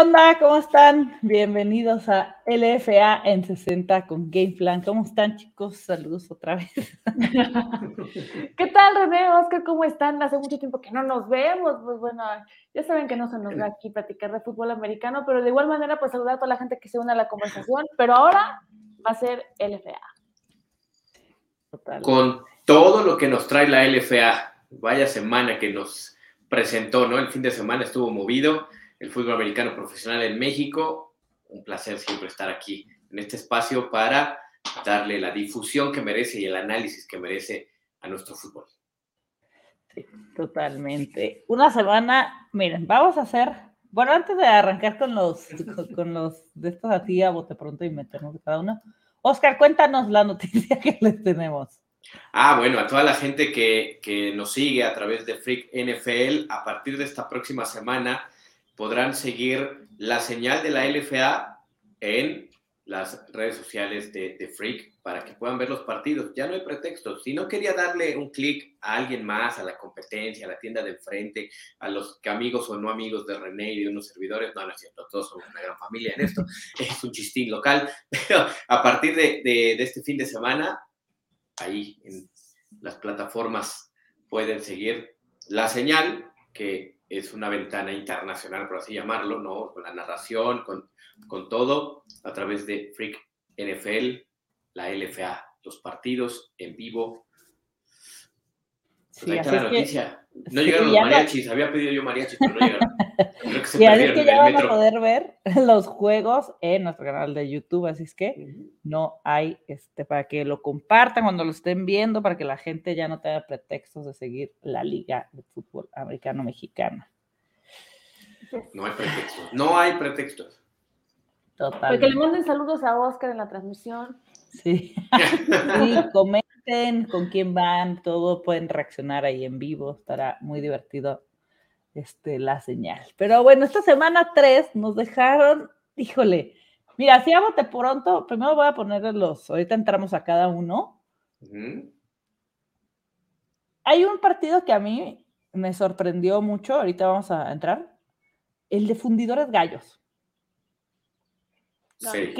onda? ¿Cómo están? Bienvenidos a LFA en 60 con Gameplan. ¿Cómo están, chicos? Saludos otra vez. ¿Qué tal, René, Oscar? ¿Cómo están? Hace mucho tiempo que no nos vemos. Pues bueno, ya saben que no se nos da aquí platicar de fútbol americano, pero de igual manera, pues saludar a toda la gente que se une a la conversación. Pero ahora va a ser LFA. Total. Con todo lo que nos trae la LFA, vaya semana que nos presentó, ¿no? El fin de semana estuvo movido el fútbol americano profesional en México. Un placer siempre estar aquí en este espacio para darle la difusión que merece y el análisis que merece a nuestro fútbol. Sí, totalmente. Una semana, miren, vamos a hacer, bueno, antes de arrancar con los, con los de estos así a bote pronto y meternos de cada uno, Oscar, cuéntanos la noticia que les tenemos. Ah, bueno, a toda la gente que, que nos sigue a través de Freak NFL, a partir de esta próxima semana podrán seguir la señal de la LFA en las redes sociales de, Freak para que puedan ver los partidos. Ya no hay pretextos. Si no quería darle un clic a alguien más, a la competencia, a la tienda de frente, a los amigos o no amigos de René y de unos servidores, no, no es cierto, todos somos una gran familia en esto. Es un chistín local. Pero a partir de, de este fin de semana, ahí en las plataformas pueden seguir la señal que es una ventana internacional, por así llamarlo, ¿no? Con la narración, con, con todo, a través de Freak NFL, la LFA, los partidos en vivo. Pues ahí está la noticia. no llegaron los mariachis, había pedido yo mariachis, pero no llegaron. Que y es que ya van a poder ver los juegos en nuestro canal de YouTube, así es que no hay, este, para que lo compartan cuando lo estén viendo, para que la gente ya no tenga pretextos de seguir la liga de fútbol americano mexicana. No hay pretextos, no hay pretextos. Total. Porque le manden saludos a Oscar en la transmisión. Sí. sí, comenten con quién van, todo pueden reaccionar ahí en vivo, estará muy divertido este, la señal. Pero bueno, esta semana 3 nos dejaron, híjole, mira, si bote pronto, primero voy a ponerles los, ahorita entramos a cada uno. Hay un partido que a mí me sorprendió mucho, ahorita vamos a entrar, el de fundidores gallos. Sí.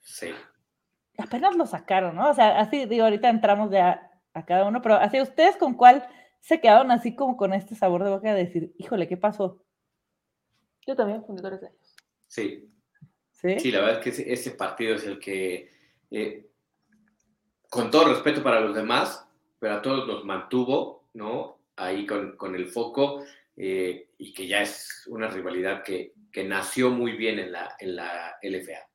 sí. Apenas lo sacaron, ¿no? O sea, así, digo, ahorita entramos ya a cada uno, pero así, ¿ustedes con cuál se quedaron así como con este sabor de boca de decir, híjole, ¿qué pasó? Yo también, fundidores gallos. Sí. Sí. Sí, la verdad es que ese, partido es el que, eh, con todo respeto para los demás, pero a todos nos mantuvo, ¿no? Ahí con, con el foco eh, y que ya es una rivalidad que, que nació muy bien en la, en la LFA.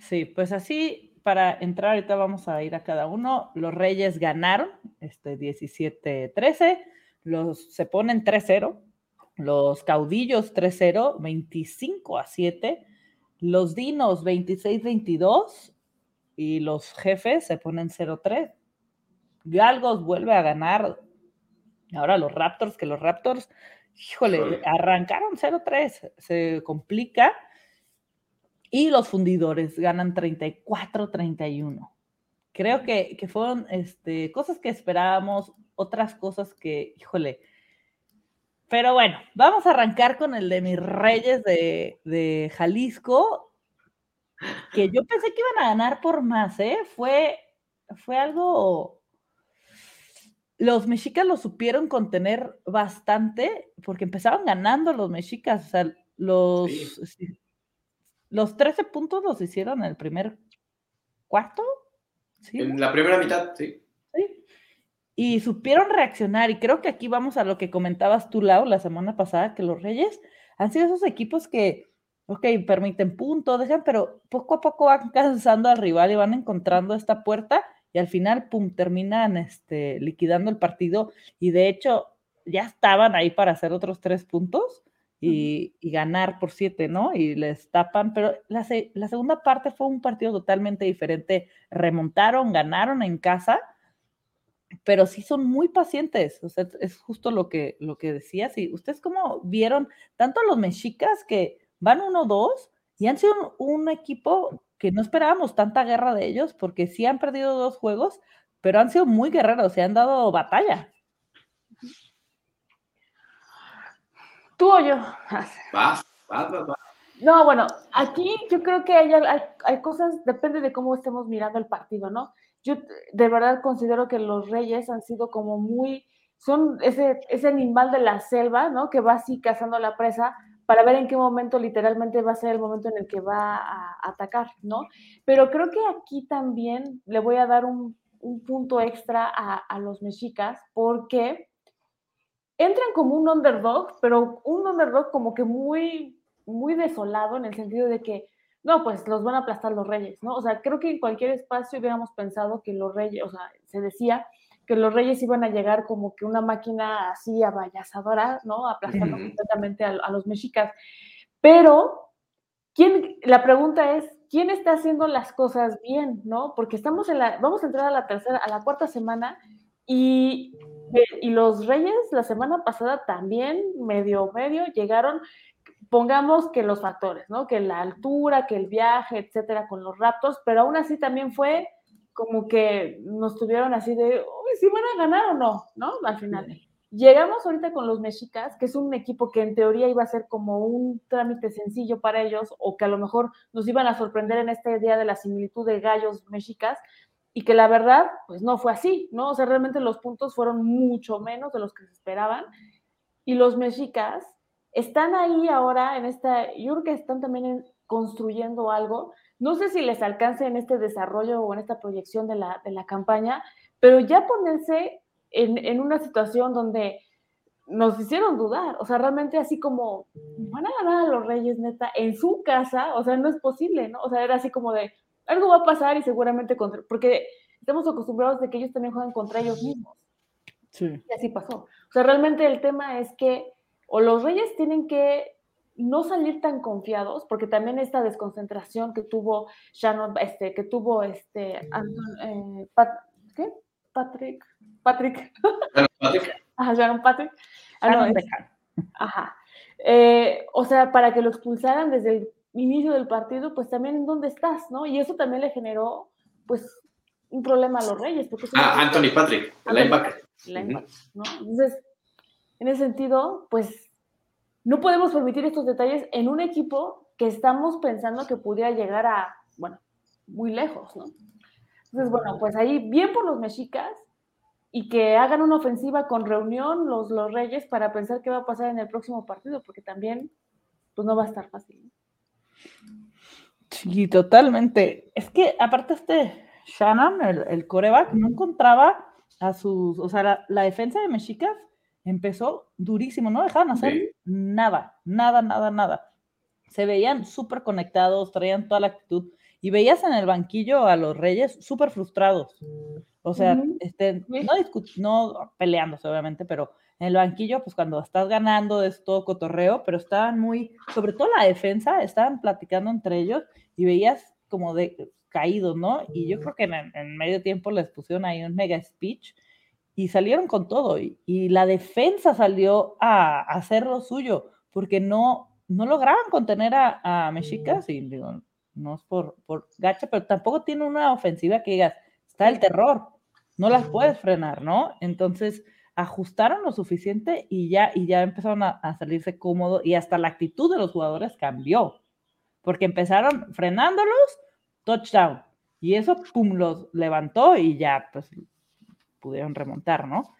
Sí, pues así, para entrar, ahorita vamos a ir a cada uno. Los Reyes ganaron este 17-13, los, se ponen 3-0, los Caudillos 3-0, 25 a 7, los Dinos 26-22 y los Jefes se ponen 0-3. Galgos vuelve a ganar Ahora los Raptors, que los Raptors, híjole, arrancaron 0-3, se complica. Y los fundidores ganan 34-31. Creo que, fueron este, cosas que esperábamos, otras cosas que, híjole. Pero bueno, vamos a arrancar con el de mis reyes de, de Jalisco, que yo pensé que iban a ganar por más, ¿eh? Fue, fue algo los mexicas lo supieron contener bastante porque empezaban ganando los mexicas. O sea, los, los 13 puntos los hicieron en el primer cuarto. En la primera mitad, sí. Sí. Y supieron reaccionar. Y creo que aquí vamos a lo que comentabas tú, Lau, la semana pasada, que los Reyes han sido esos equipos que, ok, permiten puntos, dejan, pero poco a poco van cansando al rival y van encontrando esta puerta y al final, pum, terminan este, liquidando el partido y de hecho ya estaban ahí para hacer otros tres puntos y, ganar por siete, ¿no? Y les tapan, pero la, la, segunda parte fue un partido totalmente diferente. Remontaron, ganaron en casa, pero sí son muy pacientes. O sea, es justo lo que, lo que decías. Y ustedes cómo vieron tanto a los mexicas que van 1-2 y han sido un equipo que no esperábamos tanta guerra de ellos, porque sí han perdido dos juegos, pero han sido muy guerreros, se han dado batalla. ¿Tú o yo? Vas, No, bueno, aquí yo creo que hay, hay, cosas, depende de cómo estemos mirando el partido, ¿no? Yo de verdad considero que los Reyes han sido como muy, son ese, ese animal de la selva, ¿no? Que va así cazando la presa para ver en qué momento literalmente va a ser el momento en el que va a atacar, ¿no? Pero creo que aquí también le voy a dar un, un punto extra a, a los mexicas porque entran como un underdog, pero un underdog como que muy, muy desolado en el sentido de que, no, pues los van a aplastar los reyes, ¿no? O sea, creo que en cualquier espacio hubiéramos pensado que los reyes, o sea, se decía que los reyes iban a llegar como que una máquina así abayazadora, ¿no? Aplastando completamente a, los mexicas. Pero, ¿quién, la pregunta es, ¿quién está haciendo las cosas bien, no? Porque estamos en la, vamos a entrar a la tercera, a la cuarta semana y y los Reyes la semana pasada también, medio, medio, llegaron, pongamos que los factores, ¿no? Que la altura, que el viaje, etcétera, con los raptos, pero aún así también fue como que nos tuvieron así de, uy, si van a ganar o no, ¿no? Al final. Llegamos ahorita con los mexicas, que es un equipo que en teoría iba a ser como un trámite sencillo para ellos, o que a lo mejor nos iban a sorprender en este día de la similitud de gallos mexicas, y que la verdad, pues no fue así, ¿no? O sea, realmente los puntos fueron mucho menos de los que se esperaban y los mexicas están ahí ahora en esta, yo creo que están también construyendo algo, no sé si les alcance en este desarrollo o en esta proyección de la, de la campaña, pero ya ponerse en, en una situación donde nos hicieron dudar, o sea, realmente así como, van a ganar a los Reyes, neta, en su casa, o sea, no es posible, ¿no? O sea, era así como de, algo va a pasar y seguramente contra, porque estamos acostumbrados de que ellos también juegan contra ellos mismos. Sí. Y así pasó. O sea, realmente el tema es que o los Reyes tienen que no salir tan confiados, porque también esta desconcentración que tuvo Shannon, este, que tuvo este, eh, ¿qué? Patrick, Patrick. Patrick. Ajá, Shannon Patrick. Ah, no, Ajá. Eh, o sea, para que lo expulsaran desde el inicio del partido, pues también en dónde estás, ¿no? Y eso también le generó, pues, un problema a los Reyes. Porque ah, Anthony Patrick, el linebacker. ¿no? Entonces, en ese sentido, pues, no podemos permitir estos detalles en un equipo que estamos pensando que pudiera llegar a, bueno, muy lejos, ¿no? Entonces, bueno, pues ahí bien por los mexicas y que hagan una ofensiva con reunión los, los Reyes para pensar qué va a pasar en el próximo partido, porque también, pues no va a estar fácil. Sí, totalmente. Es que aparte este Shannon, el, coreback, no encontraba a sus, o sea, la, defensa de Mexicas empezó durísimo, no dejaban hacer nada, nada, nada, nada. Se veían súper conectados, traían toda la actitud y veías en el banquillo a los Reyes súper frustrados. O sea, este, no, no peleándose, obviamente, pero en el banquillo, pues cuando estás ganando es todo cotorreo, pero estaban muy, sobre todo la defensa, estaban platicando entre ellos y veías como de caídos, ¿no? Y yo creo que en, medio tiempo les pusieron ahí un mega speech y salieron con todo. Y, la defensa salió a, hacer lo suyo, porque no, no lograban contener a, a Mexicas, y digo, no es por, por gacha, pero tampoco tiene una ofensiva que digas, está el terror, no las puedes frenar, ¿no? Entonces, ajustaron lo suficiente y ya, y ya empezaron a, salirse cómodos y hasta la actitud de los jugadores cambió, porque empezaron frenándolos, touchdown, y eso, pum, los levantó y ya, pues, pudieron remontar, ¿no?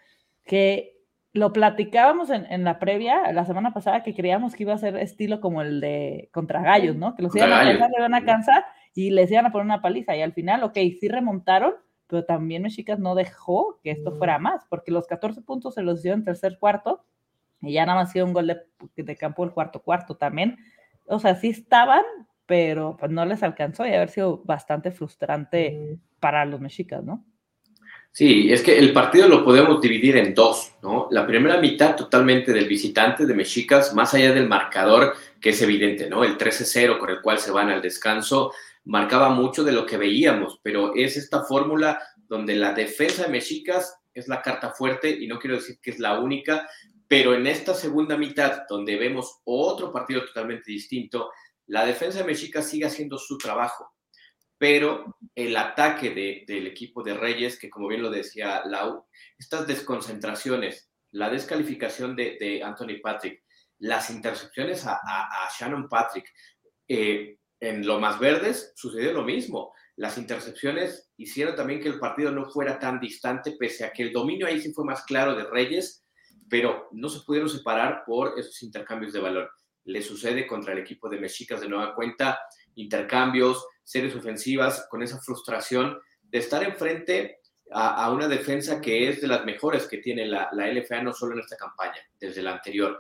Que lo platicábamos en, la previa, la semana pasada, que creíamos que iba a ser estilo como el de contra Gallos, ¿no? Que los iban a cansar, le iban a cansar y les iban a poner una paliza, y al final, ok, sí remontaron, pero también Mexicas no dejó que esto fuera más, porque los 14 puntos se los dio en tercer cuarto y ya nada más sido un gol de, campo el cuarto cuarto también. O sea, sí estaban, pero pues no les alcanzó y haber sido bastante frustrante para los mexicas, ¿no? Sí, es que el partido lo podemos dividir en dos, ¿no? La primera mitad totalmente del visitante de Mexicas, más allá del marcador, que es evidente, ¿no? El 13-0 con el cual se van al descanso, marcaba mucho de lo que veíamos, pero es esta fórmula donde la defensa de Mexicas es la carta fuerte y no quiero decir que es la única, pero en esta segunda mitad donde vemos otro partido totalmente distinto, la defensa de Mexicas sigue haciendo su trabajo, pero el ataque del equipo de Reyes, que como bien lo decía Lau, estas desconcentraciones, la descalificación de, Anthony Patrick las intercepciones a, Shannon Patrick. Eh, en lo más verdes sucedió lo mismo. Las intercepciones hicieron también que el partido no fuera tan distante, pese a que el dominio ahí sí fue más claro de Reyes, pero no se pudieron separar por esos intercambios de valor. Le sucede contra el equipo de Mexicas de nueva cuenta, intercambios, series ofensivas, con esa frustración de estar enfrente a, una defensa que es de las mejores que tiene la, la LFA, no solo en esta campaña, desde la anterior.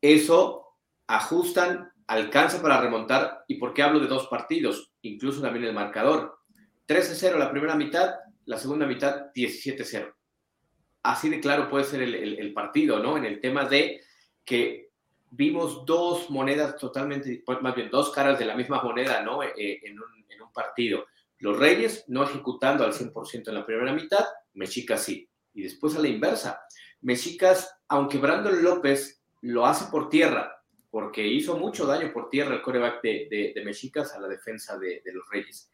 Eso ajustan, alcanza para remontar. ¿Y por qué hablo de dos partidos? Incluso también el marcador. 13-0 la primera mitad, la segunda mitad 17-0. Así de claro puede ser el, partido, ¿no? En el tema de que vimos dos monedas totalmente, más bien dos caras de la misma moneda, ¿no? Eh, eh, en, un, en un partido. Los Reyes no ejecutando al 100% en la primera mitad, Mexicas sí. Y después a la inversa. Mexicas, aunque Brandon López lo hace por tierra, porque hizo mucho daño por tierra el coreback de, de, Mexicas a la defensa de, los Reyes.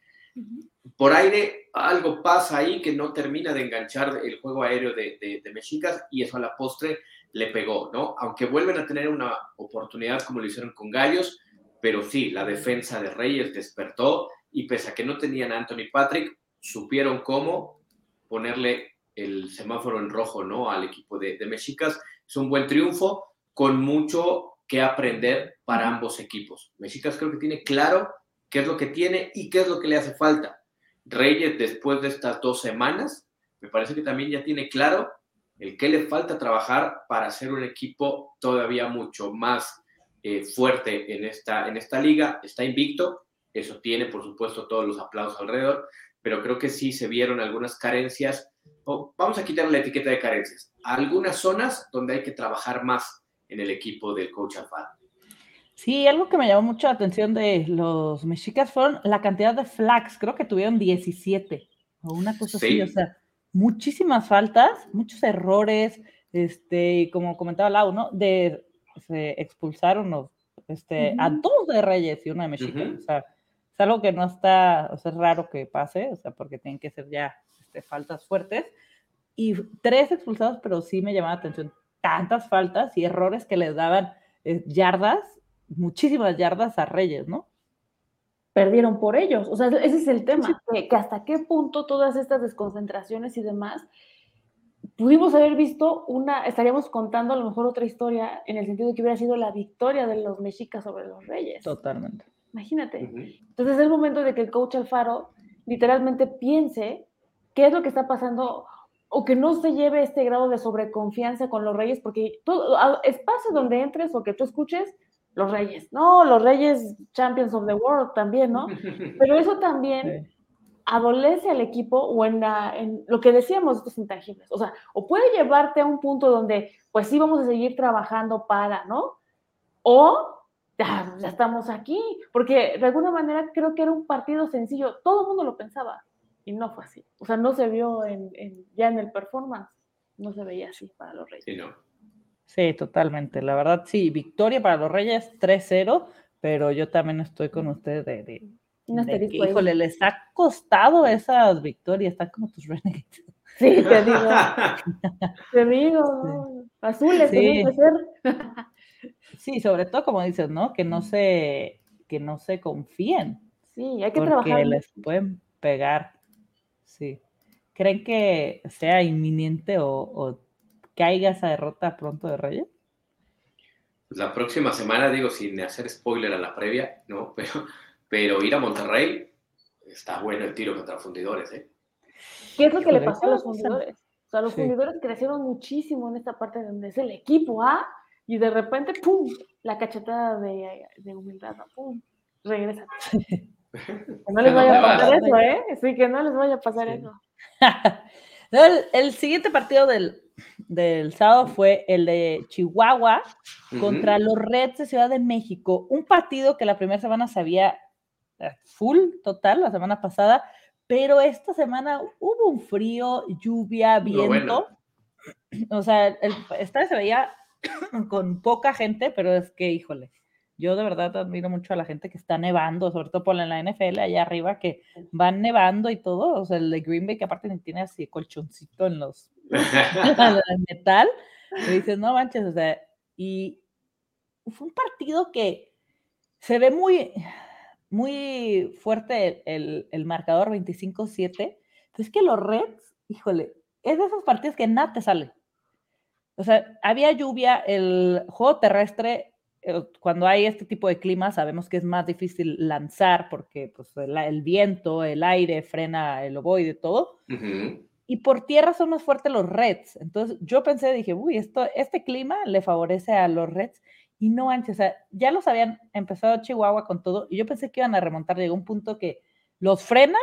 Por aire, algo pasa ahí que no termina de enganchar el juego aéreo de, Mexicas y eso a la postre le pegó, ¿no? Aunque vuelven a tener una oportunidad como lo hicieron con Gallos, pero sí, la defensa de Reyes despertó y pese a que no tenían a Anthony Patrick, supieron cómo ponerle el semáforo en rojo, ¿no? Al equipo de, de Mexicas. Es un buen triunfo con mucho que aprender para ambos equipos. Mexicas creo que tiene claro qué es lo que tiene y qué es lo que le hace falta. Reyes, después de estas dos semanas, me parece que también ya tiene claro el qué le falta trabajar para ser un equipo todavía mucho más eh, fuerte en esta, en esta liga. Está invicto, eso tiene, por supuesto, todos los aplausos alrededor, pero creo que sí se vieron algunas carencias. vamos a quitar la etiqueta de carencias. Algunas zonas donde hay que trabajar más en el equipo del coach Alfaro. Sí, algo que me llamó mucho la atención de los mexicas fueron la cantidad de flags, creo que tuvieron 17 o una cosa así, o sea, muchísimas faltas, muchos errores, este, como comentaba Lau, ¿no? De, se expulsaron este, a dos de Reyes y una de Mexicas, o sea, es algo que no está, o sea, es raro que pase, o sea, porque tienen que ser ya este, faltas fuertes, y tres expulsados, pero sí me llamaba la atención tantas faltas y errores que les daban eh, yardas, muchísimas yardas a Reyes, ¿no? Perdieron por ellos. O sea, ese es el tema, que, hasta qué punto todas estas desconcentraciones y demás pudimos haber visto una, estaríamos contando a lo mejor otra historia en el sentido de que hubiera sido la victoria de los mexicas sobre los reyes. Totalmente. Imagínate. Entonces es el momento de que el coach Alfaro literalmente piense qué es lo que está pasando o que no se lleve este grado de sobreconfianza con los reyes, porque todo espacio donde entres o que tú escuches, los reyes, no, los reyes champions of the world también, ¿no? Pero eso también adolece al equipo o en, en lo que decíamos estos intangibles, o sea, o puede llevarte a un punto donde, pues sí, vamos a seguir trabajando para, ¿no? O ya, ya estamos aquí, porque de alguna manera creo que era un partido sencillo, todo el mundo lo pensaba, y no fue así. O sea, no se vio en, ya en el performance, no se veía así para los Reyes. Sí, no. sí totalmente. La verdad, sí, victoria para los Reyes 3-0, pero yo también estoy con ustedes de, de, híjole, les ha costado esas victorias, están como tus Renegades. Sí, te digo. te digo, azules, sí. que ser. sí, sobre todo como dices, ¿no? Que no se, que no se confíen. Sí, hay que porque trabajar. les pueden pegar Sí. ¿Creen que sea inminente o, caiga esa derrota pronto de Reyes? Pues la próxima semana, digo, sin hacer spoiler a la previa, ¿no? Pero, pero ir a Monterrey está bueno el tiro contra fundidores, ¿eh? ¿Qué es lo que le pasó a los fundidores? O sea, los fundidores crecieron muchísimo en esta parte donde es el equipo A y de repente, ¡pum! La cachetada de, humildad, ¡pum! Regresa. Que no les vaya a pasar eso, ¿eh? Sí, que no les vaya a pasar eso. el, siguiente partido del, del, sábado fue el de Chihuahua contra los Reds de Ciudad de México. Un partido que la primera semana se había eh, full, total, la semana pasada, pero esta semana hubo un frío, lluvia, viento. O sea, el, esta se veía con poca gente, pero es que, híjole, yo de verdad admiro mucho a la gente que está nevando, sobre todo por la NFL allá arriba, que van nevando y todo. O sea, el de Green Bay, que aparte tiene así colchoncito en los metal. Y dices, no manches, o sea, y fue un partido que se ve muy, muy fuerte el, el marcador 25-7. Es que los Reds, híjole, es de esos partidos que nada te sale. O sea, había lluvia, el juego terrestre, cuando hay este tipo de clima, sabemos que es más difícil lanzar porque pues, el, viento, el aire frena el ovoide, todo. Y por tierra son más fuertes los Reds. Entonces yo pensé, dije, uy, esto, este clima le favorece a los Reds. Y no antes, o sea, ya los habían empezado Chihuahua con todo. Y yo pensé que iban a remontar. Llegó un punto que los frenan,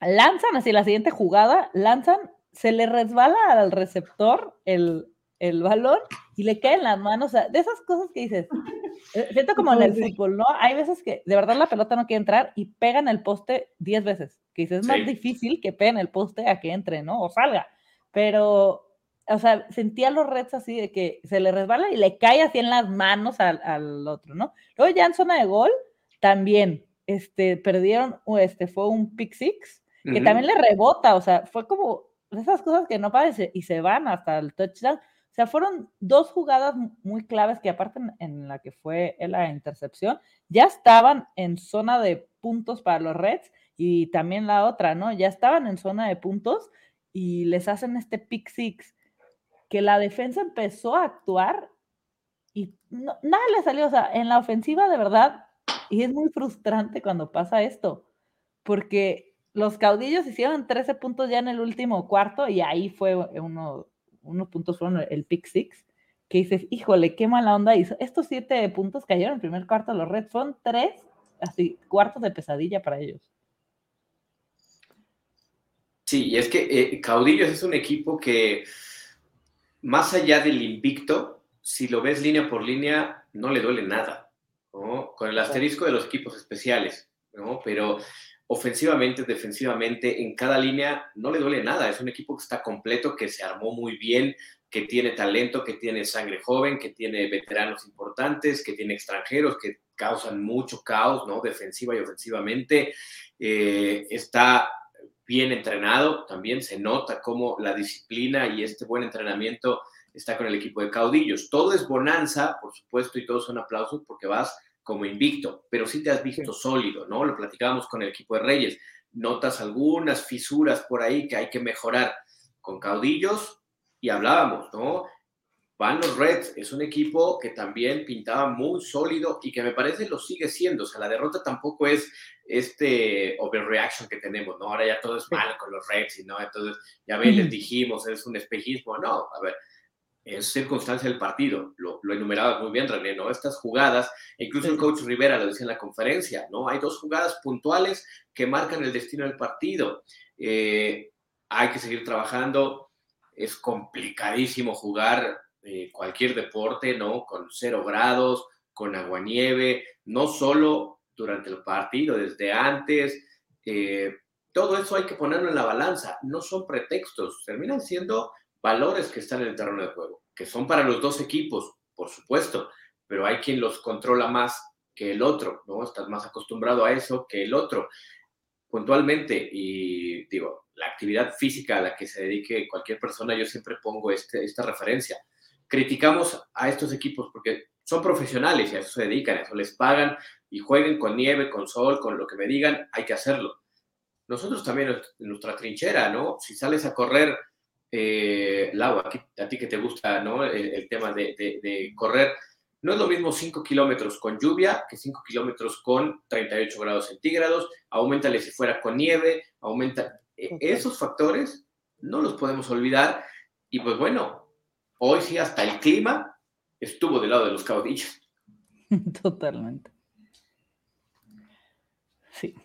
lanzan así la siguiente jugada, lanzan, se le resbala al receptor el, el balón y le cae en las manos, o sea, de esas cosas que dices, eh, siento como en el fútbol, ¿no? Hay veces que de verdad la pelota no quiere entrar y pegan el poste 10 veces, que dices, es más difícil que peguen el poste a que entre, ¿no? O salga, pero, o sea, sentía los Reds así de que se le resbala y le cae así en las manos al, al otro, ¿no? Luego ya en zona de gol, también, este, perdieron, este, fue un pick six, que también le rebota, o sea, fue como esas cosas que no parecen y se van hasta el touchdown. O sea, fueron dos jugadas muy claves que aparte en, la que fue la intercepción, ya estaban en zona de puntos para los Reds y también la otra, ¿no? Ya estaban en zona de puntos y les hacen este pick six que la defensa empezó a actuar y nada le salió, o sea, en la ofensiva de verdad, y es muy frustrante cuando pasa esto, porque los caudillos hicieron 13 puntos ya en el último cuarto y ahí fue uno, unos puntos fueron el pick six, que dices, híjole, qué mala onda hizo. Estos siete puntos cayeron en el primer cuarto los Reds, son tres así, cuartos de pesadilla para ellos. Sí, y es que eh, Caudillos es un equipo que, más allá del invicto, si lo ves línea por línea, no le duele nada, Con el asterisco de los equipos especiales, ¿no? Pero ofensivamente, defensivamente, en cada línea no le duele nada. Es un equipo que está completo, que se armó muy bien, que tiene talento, que tiene sangre joven, que tiene veteranos importantes, que tiene extranjeros que causan mucho caos, ¿no? Defensiva y ofensivamente. Eh, está bien entrenado, también se nota cómo la disciplina y este buen entrenamiento está con el equipo de caudillos. Todo es bonanza, por supuesto, y todos son aplausos porque vas como invicto, pero sí te has visto sólido, ¿no? Lo platicábamos con el equipo de Reyes. Notas algunas fisuras por ahí que hay que mejorar con caudillos y hablábamos, ¿no? Van los Reds, es un equipo que también pintaba muy sólido y que me parece lo sigue siendo. O sea, la derrota tampoco es este overreaction que tenemos, ¿no? Ahora ya todo es malo con los Reds y no, entonces ya ven, les dijimos, es un espejismo. No, a ver, es circunstancia del partido. Lo, lo, enumeraba muy bien René, ¿no? Estas jugadas, incluso el coach Rivera lo decía en la conferencia, ¿no? Hay dos jugadas puntuales que marcan el destino del partido. Eh, hay que seguir trabajando. Es complicadísimo jugar eh, cualquier deporte, ¿no? Con cero grados, con aguanieve, no solo durante el partido, desde antes. Eh, todo eso hay que ponerlo en la balanza. No son pretextos, terminan siendo valores que están en el terreno de juego, que son para los dos equipos, por supuesto, pero hay quien los controla más que el otro, ¿no? Estás más acostumbrado a eso que el otro. Puntualmente, y digo, la actividad física a la que se dedique cualquier persona, yo siempre pongo este, esta referencia. Criticamos a estos equipos porque son profesionales y a eso se dedican, a eso les pagan y jueguen con nieve, con sol, con lo que me digan, hay que hacerlo. Nosotros también en nuestra trinchera, ¿no? Si sales a correr eh, Lau, a ti que te gusta ¿no? el, tema de, correr, no es lo mismo 5 kilómetros con lluvia que 5 kilómetros con 38 grados centígrados, aumentale si fuera con nieve, aumenta. E, esos factores no los podemos olvidar y pues bueno, hoy sí hasta el clima estuvo del lado de los caudillos. Totalmente. Sí,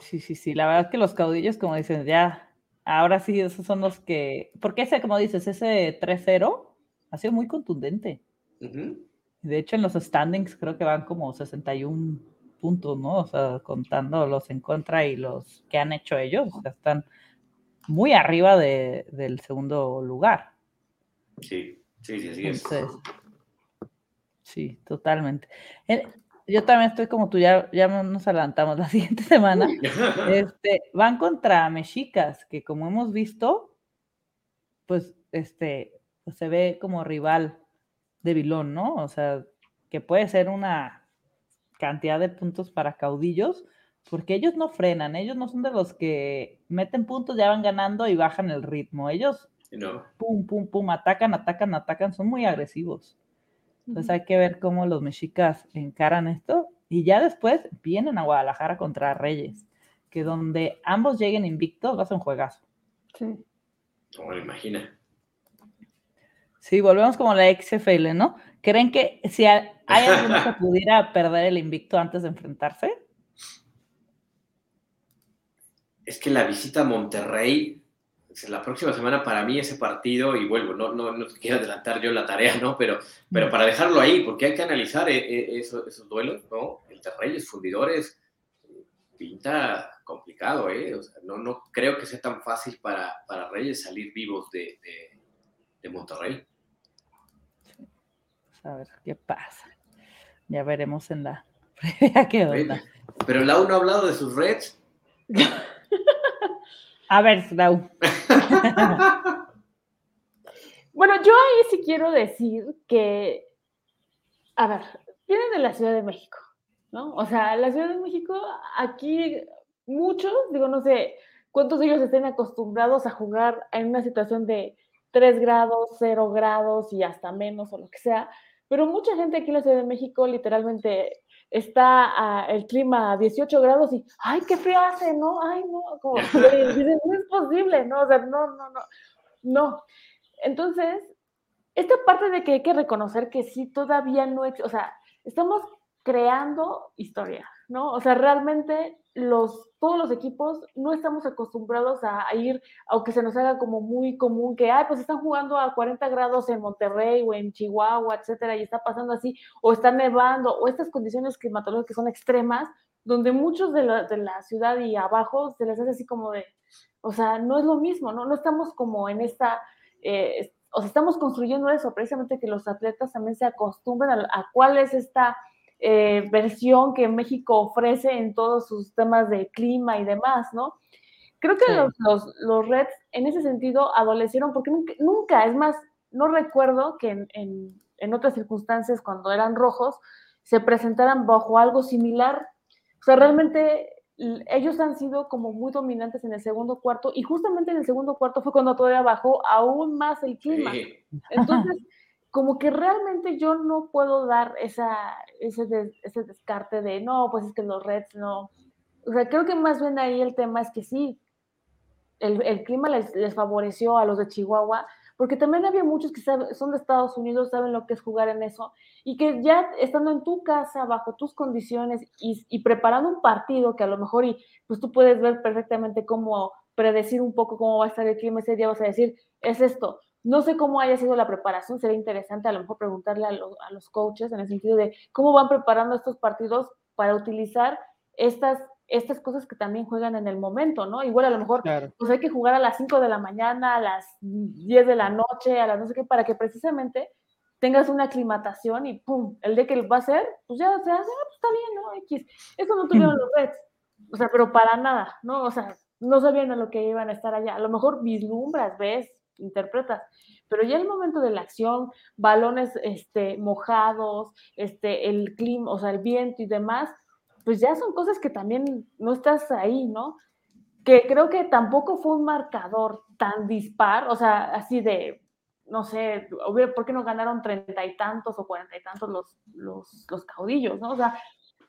sí, sí, sí. La verdad es que los caudillos, como dicen, ya Ahora sí, esos son los que. Porque ese, como dices, ese 3-0 ha sido muy contundente. De hecho, en los standings creo que van como 61 puntos, ¿no? O sea, contando los en contra y los que han hecho ellos, o sea, están muy arriba de, del segundo lugar. Sí, sí, sí, sí. sí, totalmente yo también estoy como tú, ya, ya nos adelantamos la siguiente semana. Este, van contra Mexicas, que como hemos visto, pues, este, pues se ve como rival de Vilón, ¿no? O sea, que puede ser una cantidad de puntos para caudillos, porque ellos no frenan, ellos no son de los que meten puntos, ya van ganando y bajan el ritmo. Ellos, pum, pum, pum, atacan, atacan, atacan, son muy agresivos. Entonces hay que ver cómo los mexicas encaran esto y ya después vienen a Guadalajara contra Reyes, que donde ambos lleguen invictos va a ser un juegazo. Sí. No imagina. Sí, volvemos como la XFL, ¿no? ¿Creen que si hay alguien que pudiera perder el invicto antes de enfrentarse? Es que la visita a Monterrey, la próxima semana para mí ese partido, y vuelvo, no, no, no quiero adelantar yo la tarea, ¿no? Pero, pero mm. para dejarlo ahí, porque hay que analizar eh, eh, esos, duelos, ¿no? Monterrey, fundidores, pinta complicado, ¿eh? O sea, no, no creo que sea tan fácil para, para Reyes salir vivos de, de Monterrey a ver qué pasa. Ya veremos en la previa qué onda. Pero Lau no ha hablado de sus Reds. a ver, Lau. bueno, yo ahí sí quiero decir que, a ver, vienen de la Ciudad de México, ¿no? O sea, la Ciudad de México, aquí muchos, digo, no sé cuántos de ellos estén acostumbrados a jugar en una situación de 3 grados, 0 grados y hasta menos o lo que sea. Pero mucha gente aquí en la Ciudad de México literalmente está el clima a 18 grados y, ay, qué frío hace, ¿no? Ay, no, como, no es posible, ¿no? O sea, no, no, no, no. Entonces, esta parte de que hay que reconocer que sí, todavía no, o sea, estamos creando historia, ¿no? O sea, realmente los, todos los equipos no estamos acostumbrados a, ir, aunque se nos haga como muy común que, ay, pues están jugando a 40 grados en Monterrey o en Chihuahua, etcétera, y está pasando así, o está nevando, o estas condiciones climatológicas que son extremas, donde muchos de la, de la ciudad y abajo se les hace así como de, o sea, no es lo mismo, ¿no? No estamos como en esta, eh, o sea, estamos construyendo eso, precisamente que los atletas también se acostumbren a, a cuál es esta eh, versión que México ofrece en todos sus temas de clima y demás, ¿no? Creo que los, los, Reds en ese sentido adolecieron porque nunca, es más, no recuerdo que en, en, otras circunstancias cuando eran rojos se presentaran bajo algo similar. O sea, realmente ellos han sido como muy dominantes en el segundo cuarto y justamente en el segundo cuarto fue cuando todavía bajó aún más el clima. Entonces, como que realmente yo no puedo dar esa, ese, ese descarte de, no, pues es que los Reds no. O sea, creo que más bien ahí el tema es que sí, el, el clima les, favoreció a los de Chihuahua, porque también había muchos que son de Estados Unidos, saben lo que es jugar en eso, y que ya estando en tu casa, bajo tus condiciones y, y preparando un partido que a lo mejor, y pues tú puedes ver perfectamente cómo predecir un poco cómo va a estar el clima ese día, vas a decir, es esto, no sé cómo haya sido la preparación, sería interesante a lo mejor preguntarle a, los coaches en el sentido de cómo van preparando estos partidos para utilizar estas, estas cosas que también juegan en el momento, ¿no? Igual a lo mejor pues hay que jugar a las 5 de la mañana, a las 10 de la noche, a las no sé qué, para que precisamente tengas una aclimatación y pum, el día que va a ser, pues ya se hace, ah, pues está bien, ¿no? X. Eso no tuvieron los Reds. O sea, pero para nada, ¿no? O sea, no sabían a lo que iban a estar allá. A lo mejor vislumbras, ves, interpretas. Pero ya el momento de la acción, balones este, mojados, este, el clima, o sea, el viento y demás, pues ya son cosas que también no estás ahí, ¿no? Que creo que tampoco fue un marcador tan dispar, o sea, así de, no sé, ¿por qué no ganaron treinta y tantos o cuarenta y tantos los, los, los caudillos, ¿no? O sea,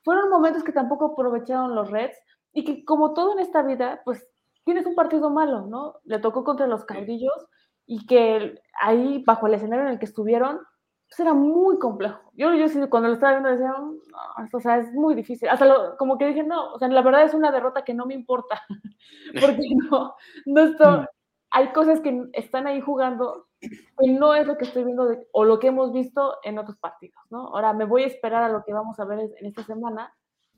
fueron momentos que tampoco aprovecharon los Reds y que como todo en esta vida, pues tienes un partido malo, ¿no? Le tocó contra los caudillos y que ahí, bajo el escenario en el que estuvieron, pues era muy complejo. Yo, yo cuando lo estaba viendo decía, no, o sea, es muy difícil. Hasta como que dije, no, o sea, la verdad es una derrota que no me importa, porque no, no estoy, hay cosas que están ahí jugando y no es lo que estoy viendo o lo que hemos visto en otros partidos, ¿no? Ahora me voy a esperar a lo que vamos a ver en esta semana,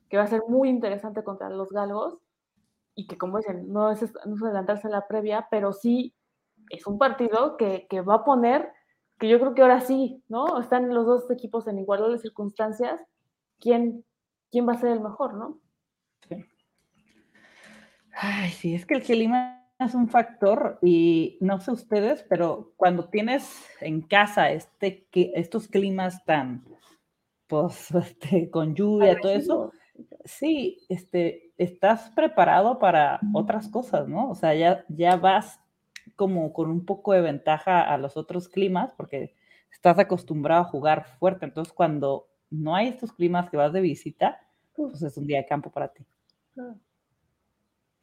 que va a ser muy interesante contra los galgos, y que como dicen, no es, no es adelantarse a la previa, pero sí es un partido que, va a poner, que yo creo que ahora sí, ¿no? Están los dos equipos en igualdad de circunstancias, ¿quién, quién va a ser el mejor, ¿no? Sí. Ay, sí, es que el clima es un factor y no sé ustedes, pero cuando tienes en casa este, estos climas tan, pues, este, con lluvia, todo eso, sí, este, estás preparado para otras cosas, ¿no? O sea, ya, ya vas como con un poco de ventaja a los otros climas, porque estás acostumbrado a jugar fuerte. Entonces, cuando no hay estos climas que vas de visita, pues es un día de campo para ti.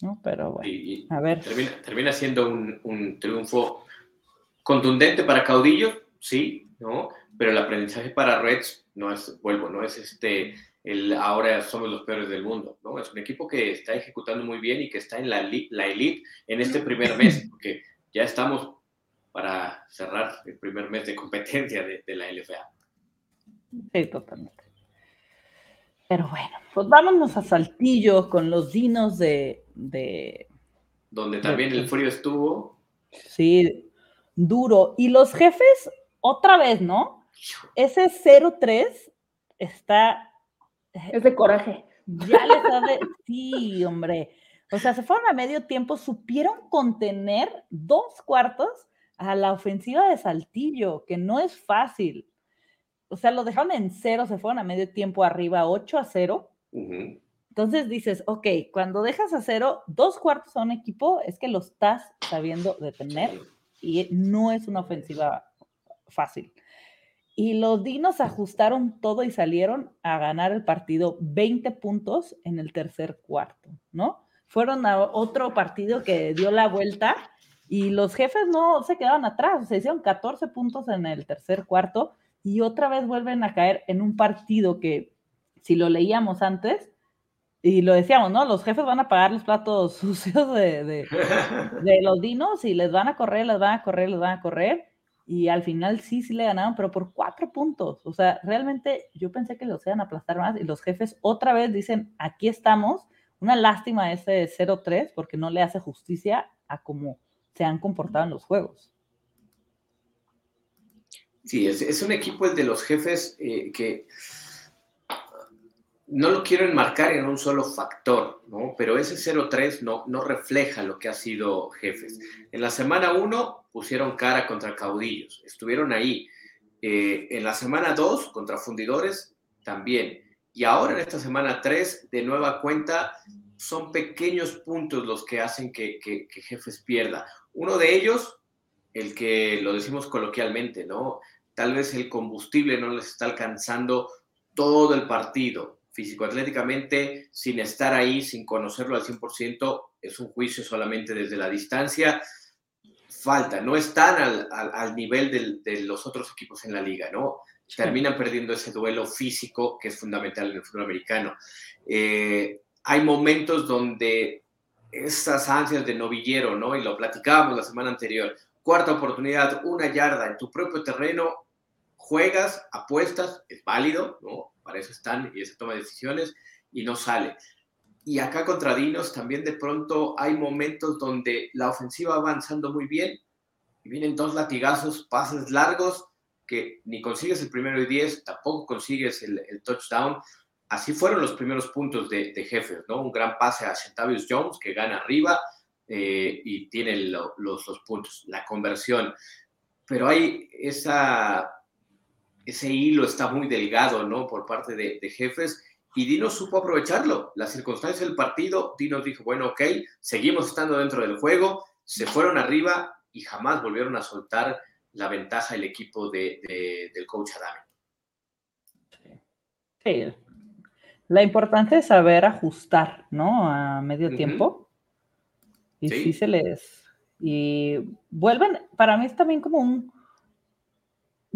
¿No? Pero bueno, a ver. Termina, siendo un, un, triunfo contundente para Caudillo, sí, ¿no? Pero el aprendizaje para Reds no es, vuelvo, no es este, el ahora somos los peores del mundo, ¿no? Es un equipo que está ejecutando muy bien y que está en la, la elite en este primer mes, porque ya estamos para cerrar el primer mes de competencia de, la LFA. Sí, totalmente. Pero bueno, pues vámonos a Saltillo con los dinos de... Donde también el frío estuvo. Sí, duro. Y los jefes, otra vez, ¿no? Ese 0-3 está... Es de coraje. Ya les sabe, sí, hombre. O sea, se fueron a medio tiempo, supieron contener dos cuartos a la ofensiva de Saltillo, que no es fácil. O sea, lo dejaron en cero, se fueron a medio tiempo arriba, 8 a 0. Entonces dices, ok, cuando dejas a cero, dos cuartos a un equipo, es que lo estás sabiendo detener y no es una ofensiva fácil. Y los Dinos ajustaron todo y salieron a ganar el partido 20 puntos en el tercer cuarto, ¿no? fueron a otro partido que dio la vuelta y los jefes no se quedaban atrás, se hicieron 14 puntos en el tercer cuarto y otra vez vuelven a caer en un partido que si lo leíamos antes y lo decíamos, ¿no? Los jefes van a pagar los platos sucios de, de, los dinos y les van a correr, les van a correr, les van a correr y al final sí, sí le ganaron, pero por cuatro puntos. O sea, realmente yo pensé que los iban a aplastar más y los jefes otra vez dicen, aquí estamos una lástima ese 0-3 porque no le hace justicia a cómo se han comportado en los juegos. Sí, es, un equipo el de los jefes eh, que no lo quiero enmarcar en un solo factor, ¿no? Pero ese 0-3 no, no refleja lo que ha sido jefes. En la semana 1 pusieron cara contra caudillos, estuvieron ahí. Eh, en la semana 2 contra fundidores también. Y ahora en esta semana 3, de nueva cuenta, son pequeños puntos los que hacen que, Jefes pierda. Uno de ellos, el que lo decimos coloquialmente, ¿no? Tal vez el combustible no les está alcanzando todo el partido. Físico-atléticamente, sin estar ahí, sin conocerlo al 100%, es un juicio solamente desde la distancia. Falta, no están al, nivel de los otros equipos en la liga, ¿no? terminan perdiendo ese duelo físico que es fundamental en el fútbol americano. Eh, hay momentos donde esas ansias de novillero, ¿no? Y lo platicábamos la semana anterior, cuarta oportunidad, una yarda en tu propio terreno, juegas, apuestas, es válido, ¿no? Para eso están y se toma decisiones y no sale. Y acá contra Dinos también de pronto hay momentos donde la ofensiva va avanzando muy bien y vienen dos latigazos, pases largos que ni consigues el primero y diez, tampoco consigues el, touchdown. Así fueron los primeros puntos de, de Jefes, ¿no? Un gran pase a Centavius Jones que gana arriba eh, y tiene los, dos puntos, la conversión. Pero hay esa, ese hilo está muy delgado, ¿no? Por parte de, de Jefes y Dino supo aprovecharlo. La circunstancia del partido, Dino dijo, bueno, ok, seguimos estando dentro del juego, se fueron arriba y jamás volvieron a soltar la ventaja el equipo de, del coach Adame. Sí. La importancia es saber ajustar, ¿no? A medio tiempo. Y sí. se les... Y vuelven, para mí es también como un...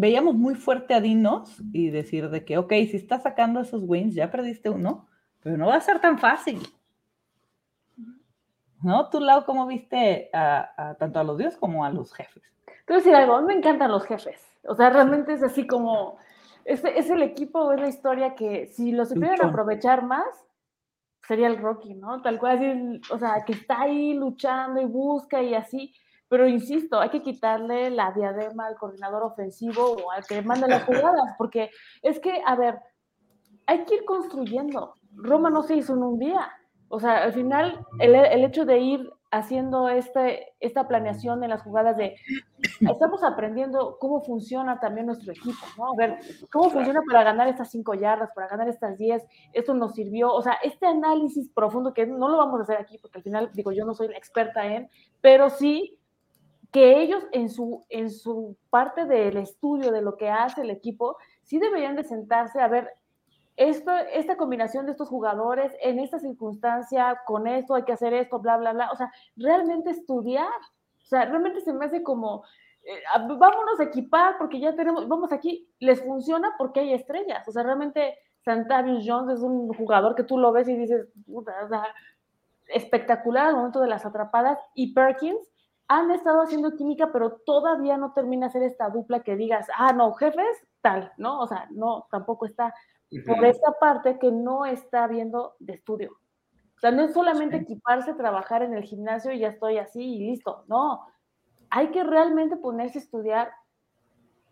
Veíamos muy fuerte a Dinos y decir de que, ok, si estás sacando esos wins, ya perdiste uno, pero no va a ser tan fácil. ¿No? ¿Tú, lado cómo viste a, tanto a los dios como a los jefes? Te decir algo, me encantan los jefes. O sea, realmente es así como, es, es el equipo, es la historia que si lo supieran aprovechar más, sería el Rocky, ¿no? Tal cual, así, o sea, que está ahí luchando y busca y así. Pero insisto, hay que quitarle la diadema al coordinador ofensivo o al que manda las jugadas, porque es que, a ver, hay que ir construyendo. Roma no se hizo en un día. O sea, al final, el, el hecho de ir haciendo este, esta planeación en las jugadas de, estamos aprendiendo cómo funciona también nuestro equipo, ¿no? A ver, cómo funciona para ganar estas cinco yardas, para ganar estas diez, esto nos sirvió, o sea, este análisis profundo que no lo vamos a hacer aquí porque al final, digo, yo no soy la experta en, pero sí que ellos en su, en su parte del estudio de lo que hace el equipo, sí deberían de sentarse a ver esto, esta combinación de estos jugadores en esta circunstancia, con esto hay que hacer esto, bla, bla, bla. O sea, realmente estudiar. O sea, realmente se me hace como, eh, vámonos a equipar porque ya tenemos, vamos aquí, les funciona porque hay estrellas. O sea, realmente Santavius Jones es un jugador que tú lo ves y dices, espectacular al momento de las atrapadas. Y Perkins han estado haciendo química, pero todavía no termina hacer esta dupla que digas, ah, no, jefes, tal, ¿no? O sea, no, tampoco está por esta parte que no está viendo de estudio. O sea, no es solamente equiparse, trabajar en el gimnasio y ya estoy así y listo. No, hay que realmente ponerse a estudiar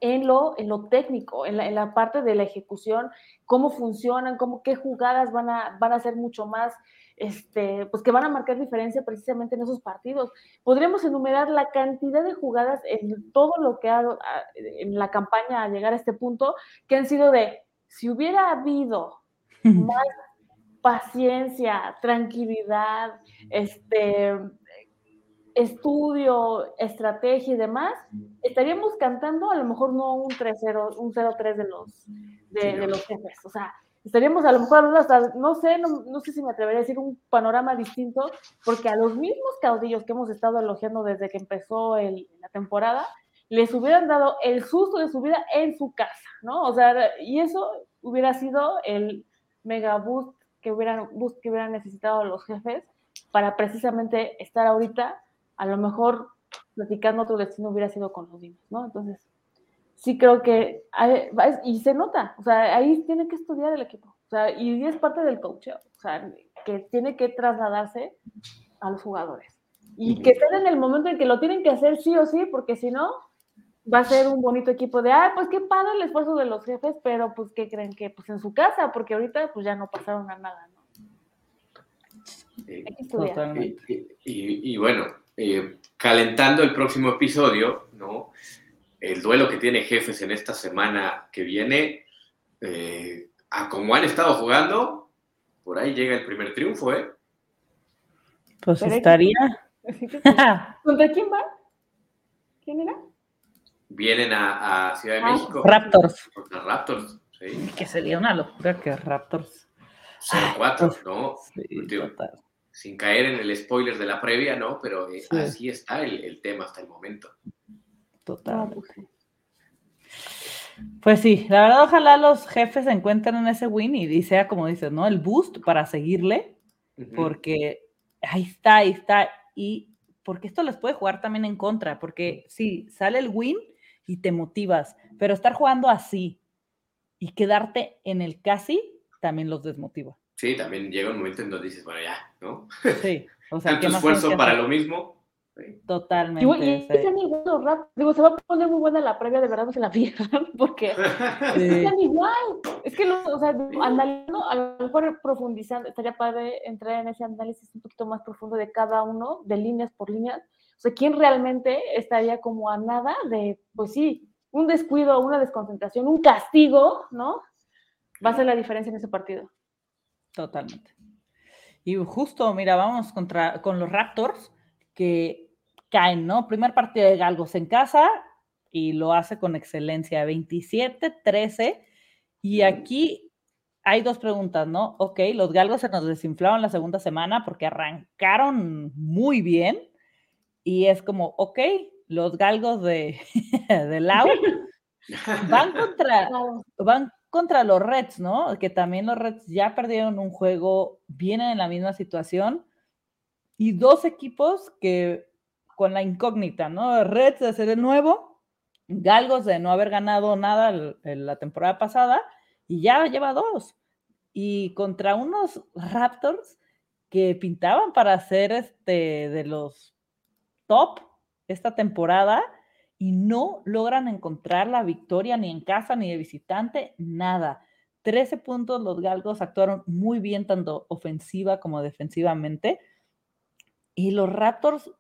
en lo, en lo técnico, en la, en la parte de la ejecución, cómo funcionan, cómo, qué jugadas van a, van a ser mucho más, este, pues que van a marcar diferencia precisamente en esos partidos. Podríamos enumerar la cantidad de jugadas en todo lo que ha, en la campaña a llegar a este punto, que han sido de, si hubiera habido más paciencia, tranquilidad, este, estudio, estrategia y demás, estaríamos cantando a lo mejor no un 3-0, un 0-3 de los, de, los jefes. O sea, estaríamos a lo mejor hasta, no sé, no, sé si me atrevería a decir un panorama distinto, porque a los mismos caudillos que hemos estado elogiando desde que empezó la temporada, les hubieran dado el susto de su vida en su casa, ¿no? O sea, y eso hubiera sido el mega boost que hubieran, boost que hubieran necesitado los jefes para precisamente estar ahorita, a lo mejor platicando tu destino hubiera sido con los niños, ¿no? Entonces, sí creo que, y se nota, o sea, ahí tiene que estudiar el equipo, o sea, y es parte del coach, o sea, que tiene que trasladarse a los jugadores. Y que estén en el momento en que lo tienen que hacer sí o sí, porque si no, va a ser un bonito equipo de, ah, pues qué padre el esfuerzo de los jefes, pero pues qué creen que pues en su casa, porque ahorita pues ya no pasaron a nada, ¿no? y, bueno, eh, calentando el próximo episodio, ¿no? El duelo que tiene jefes en esta semana que viene, eh, a como han estado jugando, por ahí llega el primer triunfo, ¿eh? Pues estaría. ¿Contra quién va? ¿Quién era? vienen a, Ciudad de ah, México. Raptors. Contra Raptors, sí. Que sería una locura que Raptors. 0-4, ¿no? sin caer en el spoiler de la previa, ¿no? Pero eh, así está el, tema hasta el momento. Total. Pues, pues sí, la verdad, ojalá los jefes encuentren en ese win y sea como dices, ¿no? El boost para seguirle, porque ahí está, ahí está. Y porque esto les puede jugar también en contra, porque si sale el win, y te motivas, pero estar jugando así y quedarte en el casi también los desmotiva. Sí, también llega un momento en donde dices, bueno, ya, ¿no? Sí, o sea, Tanto esfuerzo para lo mismo. Totalmente. Y, están igual Digo, se va a poner muy buena la previa, de verdad no se la pierdan, porque están igual. Es que, o sea, analizando, a lo mejor profundizando, estaría padre entrar en ese análisis un poquito más profundo de cada uno, de líneas por líneas, o sea, ¿quién realmente estaría como a nada de, pues sí, un descuido, una desconcentración, un castigo, ¿no? Va a ser la diferencia en ese partido. Totalmente. Y justo, mira, vamos contra, con los Raptors que caen, ¿no? Primer partido de Galgos en casa y lo hace con excelencia, 27-13. Y aquí hay dos preguntas, ¿no? Ok, los Galgos se nos desinflaron la segunda semana porque arrancaron muy bien y es como, ok, los galgos de, de Lau van contra, van contra los Reds, ¿no? Que también los Reds ya perdieron un juego, vienen en la misma situación. Y dos equipos que con la incógnita, ¿no? Reds de ser el nuevo, Galgos de no haber ganado nada en la temporada pasada, y ya lleva dos. Y contra unos Raptors que pintaban para ser este de los top esta temporada y no logran encontrar la victoria ni en casa ni de visitante, nada. 13 puntos, los galgos actuaron muy bien tanto ofensiva como defensivamente. Y los Raptors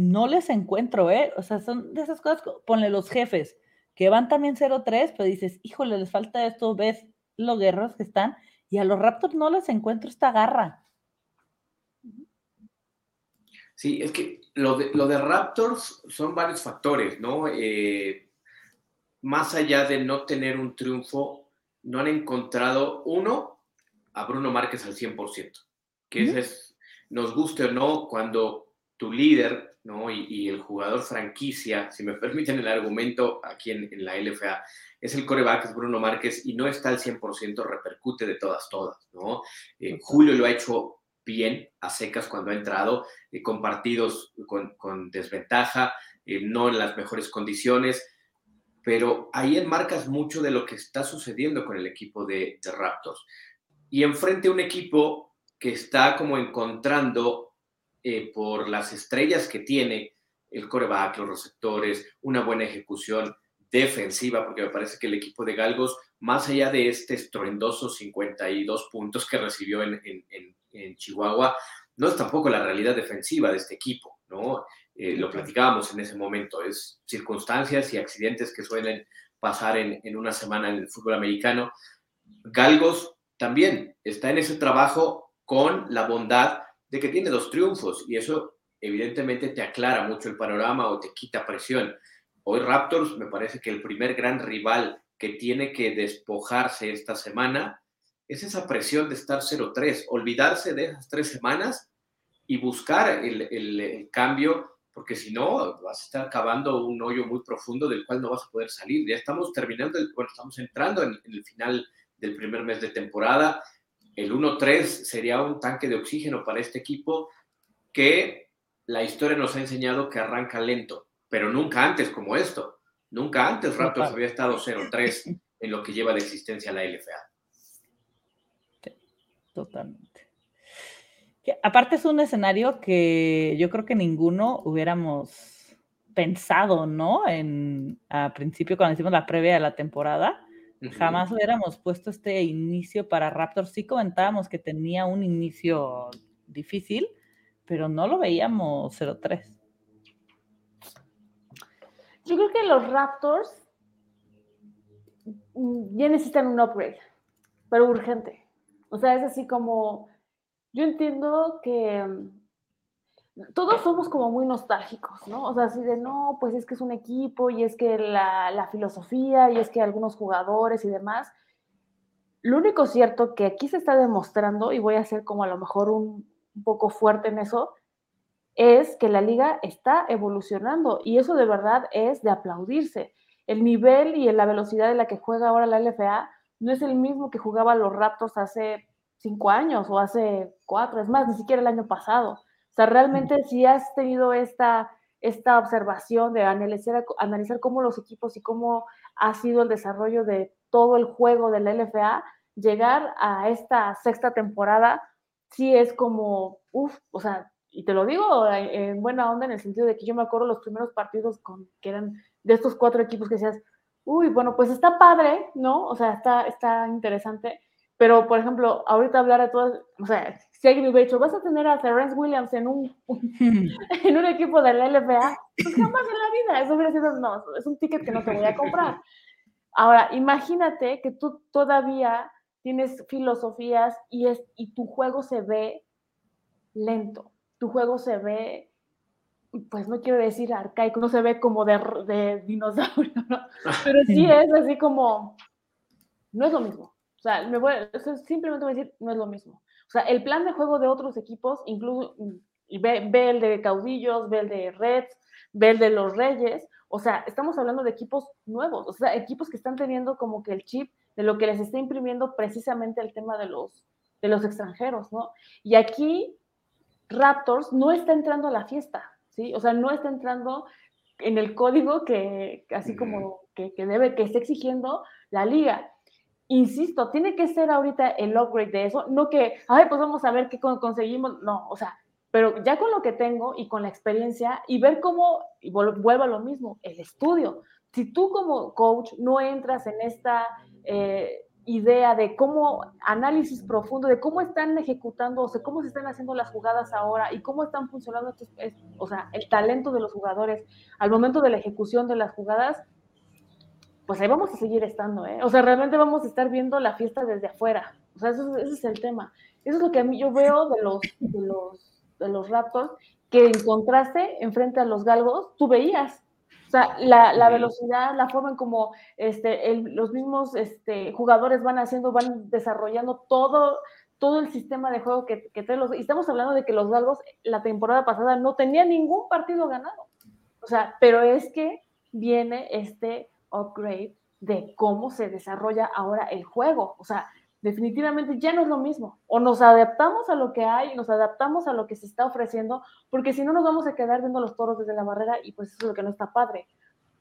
no les encuentro, ¿eh? O sea, son de esas cosas, ponle los jefes, que van también 0-3, pero dices, híjole, les falta esto, ves los guerreros que están, y a los Raptors no les encuentro esta garra. Sí, es que lo de, lo de Raptors son varios factores, ¿no? Eh, más allá de no tener un triunfo, no han encontrado, uno, a Bruno Márquez al 100%, que ese es, nos guste o no, cuando tu líder ¿no? y, el jugador franquicia, si me permiten el argumento aquí en, la LFA, es el coreback, es Bruno Márquez, y no está al 100%, repercute de todas, todas. ¿no? Eh, Julio lo ha hecho bien a secas cuando ha entrado, eh, con partidos con, desventaja, eh, no en las mejores condiciones, pero ahí enmarcas mucho de lo que está sucediendo con el equipo de, de Raptors. Y enfrente a un equipo que está como encontrando eh, por las estrellas que tiene el coreback, los receptores, una buena ejecución defensiva, porque me parece que el equipo de Galgos, más allá de este estruendoso 52 puntos que recibió en, Chihuahua, no es tampoco la realidad defensiva de este equipo, ¿no? Eh, lo platicábamos en ese momento, es circunstancias y accidentes que suelen pasar en, en una semana en el fútbol americano. Galgos también está en ese trabajo con la bondad de que tiene dos triunfos y eso evidentemente te aclara mucho el panorama o te quita presión. Hoy Raptors me parece que el primer gran rival que tiene que despojarse esta semana es esa presión de estar 0-3, olvidarse de esas tres semanas y buscar el, cambio, porque si no vas a estar cavando un hoyo muy profundo del cual no vas a poder salir. Ya estamos terminando, bueno, estamos entrando en el final del primer mes de temporada el 1-3 sería un tanque de oxígeno para este equipo que la historia nos ha enseñado que arranca lento, pero nunca antes como esto. Nunca antes Raptors había estado 0-3 en lo que lleva de existencia la LFA. totalmente. aparte es un escenario que yo creo que ninguno hubiéramos pensado, ¿no? En, a principio cuando hicimos la previa de la temporada, Jamás hubiéramos puesto este inicio para Raptors. Sí comentábamos que tenía un inicio difícil, pero no lo veíamos 0-3. Yo creo que los Raptors mm, ya necesitan un upgrade, pero urgente. O sea, es así como, yo entiendo que mm, todos somos como muy nostálgicos, ¿no? O sea, así de, no, pues es que es un equipo y es que la, filosofía y es que algunos jugadores y demás. Lo único cierto que aquí se está demostrando, y voy a ser como a lo mejor un, poco fuerte en eso, es que la liga está evolucionando y eso de verdad es de aplaudirse. El nivel y la velocidad de la que juega ahora la LFA no es el mismo que jugaba los Raptors hace cinco años o hace cuatro, es más, ni siquiera el año pasado. O sea, realmente si has tenido esta, esta observación de analizar, analizar cómo los equipos y cómo ha sido el desarrollo de todo el juego de la LFA, llegar a esta sexta temporada sí es como, uff, o sea, y te lo digo en buena onda en el sentido de que yo me acuerdo los primeros partidos con, que eran de estos cuatro equipos que decías, uy, bueno, pues está padre, ¿no? O sea, está, está interesante, pero por ejemplo, ahorita hablar de todas, o sea, si alguien me hubiera dicho, vas a tener a Terrence Williams en un, en un equipo de la LFA, pues jamás en la vida, eso hubiera sido, no, es un ticket que no te voy a comprar. Ahora, imagínate que tú todavía tienes filosofías y, es, y tu juego se ve lento, tu juego se ve, pues no quiero decir arcaico, no se ve como de, de dinosaurio, ¿no? pero sí es así como, no es lo mismo. O sea, me voy, simplemente voy a decir, no es lo mismo. O sea, el plan de juego de otros equipos, incluso ve, ve, el de Caudillos, ve el de Reds, ve el de los Reyes. O sea, estamos hablando de equipos nuevos, o sea, equipos que están teniendo como que el chip de lo que les está imprimiendo precisamente el tema de los, de los extranjeros, ¿no? Y aquí Raptors no está entrando a la fiesta, ¿sí? O sea, no está entrando en el código que, así como que, que debe, que está exigiendo la liga insisto, tiene que ser ahorita el upgrade de eso, no que, ay, pues vamos a ver qué conseguimos, no, o sea, pero ya con lo que tengo y con la experiencia y ver cómo, y vuelvo a lo mismo, el estudio. Si tú como coach no entras en esta, eh, idea de cómo, análisis profundo de cómo están ejecutando, o sea, cómo se están haciendo las jugadas ahora y cómo están funcionando, estos, o sea, el talento de los jugadores al momento de la ejecución de las jugadas, pues ahí vamos a seguir estando, ¿eh? O sea, realmente vamos a estar viendo la fiesta desde afuera. O sea, ese es el tema. Eso es lo que a mí yo veo de los, de los, de los Raptors, que en contraste, enfrente a los Galgos, tú veías o sea, la, la, velocidad, la forma en como este, los mismos este, jugadores van haciendo, van desarrollando todo, todo el sistema de juego que, que trae los... Y estamos hablando de que los Galgos la temporada pasada no tenían ningún partido ganado. O sea, pero es que viene este upgrade de cómo se desarrolla ahora el juego. O sea, definitivamente ya no es lo mismo. O nos adaptamos a lo que hay, nos adaptamos a lo que se está ofreciendo, porque si no nos vamos a quedar viendo los toros desde la barrera y pues eso es lo que no está padre.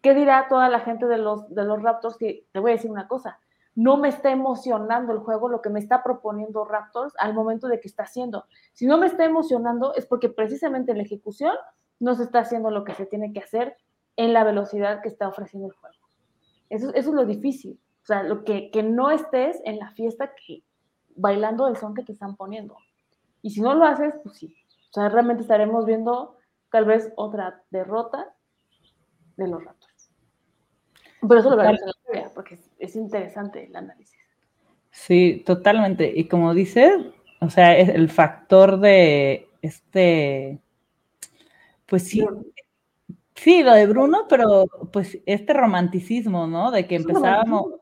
¿Qué dirá toda la gente de los, de los Raptors? Que te voy a decir una cosa, no me está emocionando el juego, lo que me está proponiendo Raptors al momento de que está haciendo. Si no me está emocionando es porque precisamente la ejecución no se está haciendo lo que se tiene que hacer en la velocidad que está ofreciendo el juego. Eso, eso es lo difícil. O sea, lo que, que no estés en la fiesta que bailando el son que te están poniendo. Y si no lo haces, pues sí. O sea, realmente estaremos viendo tal vez otra derrota de los ratos. Pero eso lo veremos en la historia, porque es, interesante el análisis. Sí, totalmente. Y como dices, o sea, es el factor de este, pues sí, sí, lo de Bruno, pero pues este romanticismo, ¿no? De que empezábamos,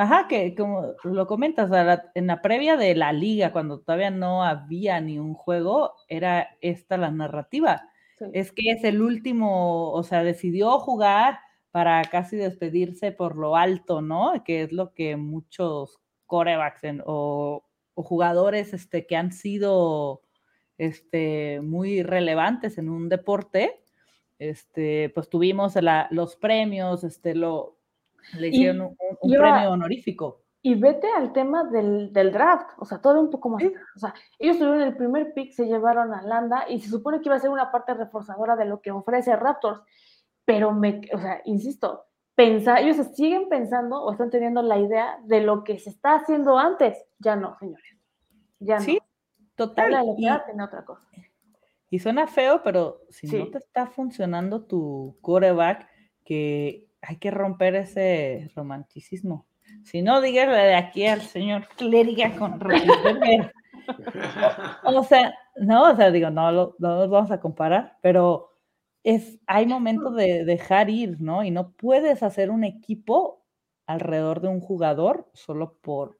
Ajá, que como lo comentas, en la previa de la liga, cuando todavía no había ni un juego, era esta la narrativa. Es que es el último, o sea, decidió jugar para casi despedirse por lo alto, ¿no? Que es lo que muchos corebacks o, jugadores este, que han sido este, muy relevantes en un deporte, este, pues tuvimos los premios, este, lo, le hicieron un, premio honorífico. Y vete al tema del, draft, o sea, todo un poco más. O sea, ellos tuvieron el primer pick, se llevaron a Landa y se supone que iba a ser una parte reforzadora de lo que ofrece Raptors. Pero, me, o sea, insisto, ellos siguen pensando o están teniendo la idea de lo que se está haciendo antes. Ya no, señores. Ya no. Sí, total. La y, tiene otra cosa. Y suena feo, pero si no te está funcionando tu coreback, que hay que romper ese romanticismo. Si no, dígale de aquí al señor clériga con O sea, no, o sea, digo, no, no nos vamos a comparar, pero es, hay momentos de dejar ir, ¿no? Y no puedes hacer un equipo alrededor de un jugador solo por,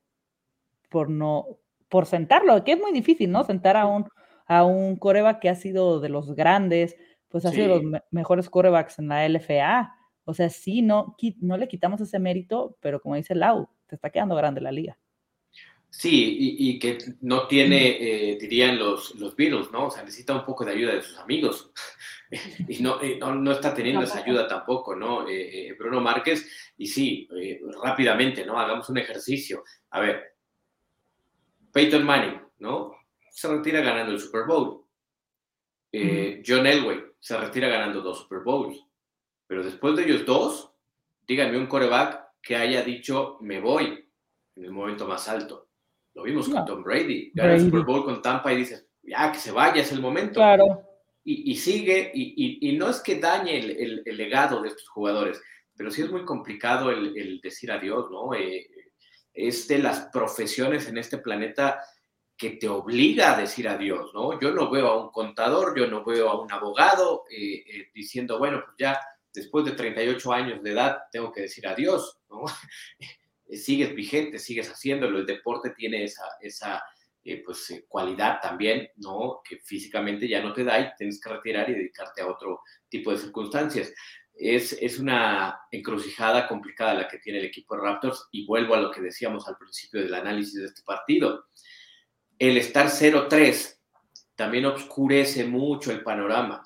por no, por sentarlo, que es muy difícil, ¿no? Sentar a un, a un coreback que ha sido de los grandes, pues ha sido de los mejores corebacks en la LFA o sea, sí, no, no le quitamos ese mérito, pero como dice Lau, te está quedando grande la liga. Sí, y, que no tiene, eh, dirían los, los Beatles, ¿no? O sea, necesita un poco de ayuda de sus amigos. y no, no, está teniendo esa ayuda tampoco, ¿no? Eh, eh, Bruno Márquez, y sí, rápidamente, ¿no? Hagamos un ejercicio. A ver, Peyton Manning, ¿no? Se retira ganando el Super Bowl. John Elway se retira ganando dos Super Bowls. Pero después de ellos dos, díganme un coreback que haya dicho, me voy en el momento más alto. Lo vimos con Tom Brady. Gana el Super Bowl con Tampa y dices, ya, que se vaya, es el momento. Claro. Y, sigue, y, no es que dañe el, legado de estos jugadores, pero sí es muy complicado el, decir adiós, ¿no? Eh, es de las profesiones en este planeta que te obliga a decir adiós, ¿no? Yo no veo a un contador, yo no veo a un abogado eh, eh, diciendo, bueno, pues ya después de 38 años de edad tengo que decir adiós, ¿no? sigues vigente, sigues haciéndolo, el deporte tiene esa, esa eh, pues, eh, cualidad también, ¿no? Que físicamente ya no te da y tienes que retirar y dedicarte a otro tipo de circunstancias. Es, es una encrucijada complicada la que tiene el equipo de Raptors y vuelvo a lo que decíamos al principio del análisis de este partido. El estar 0-3 también oscurece mucho el panorama.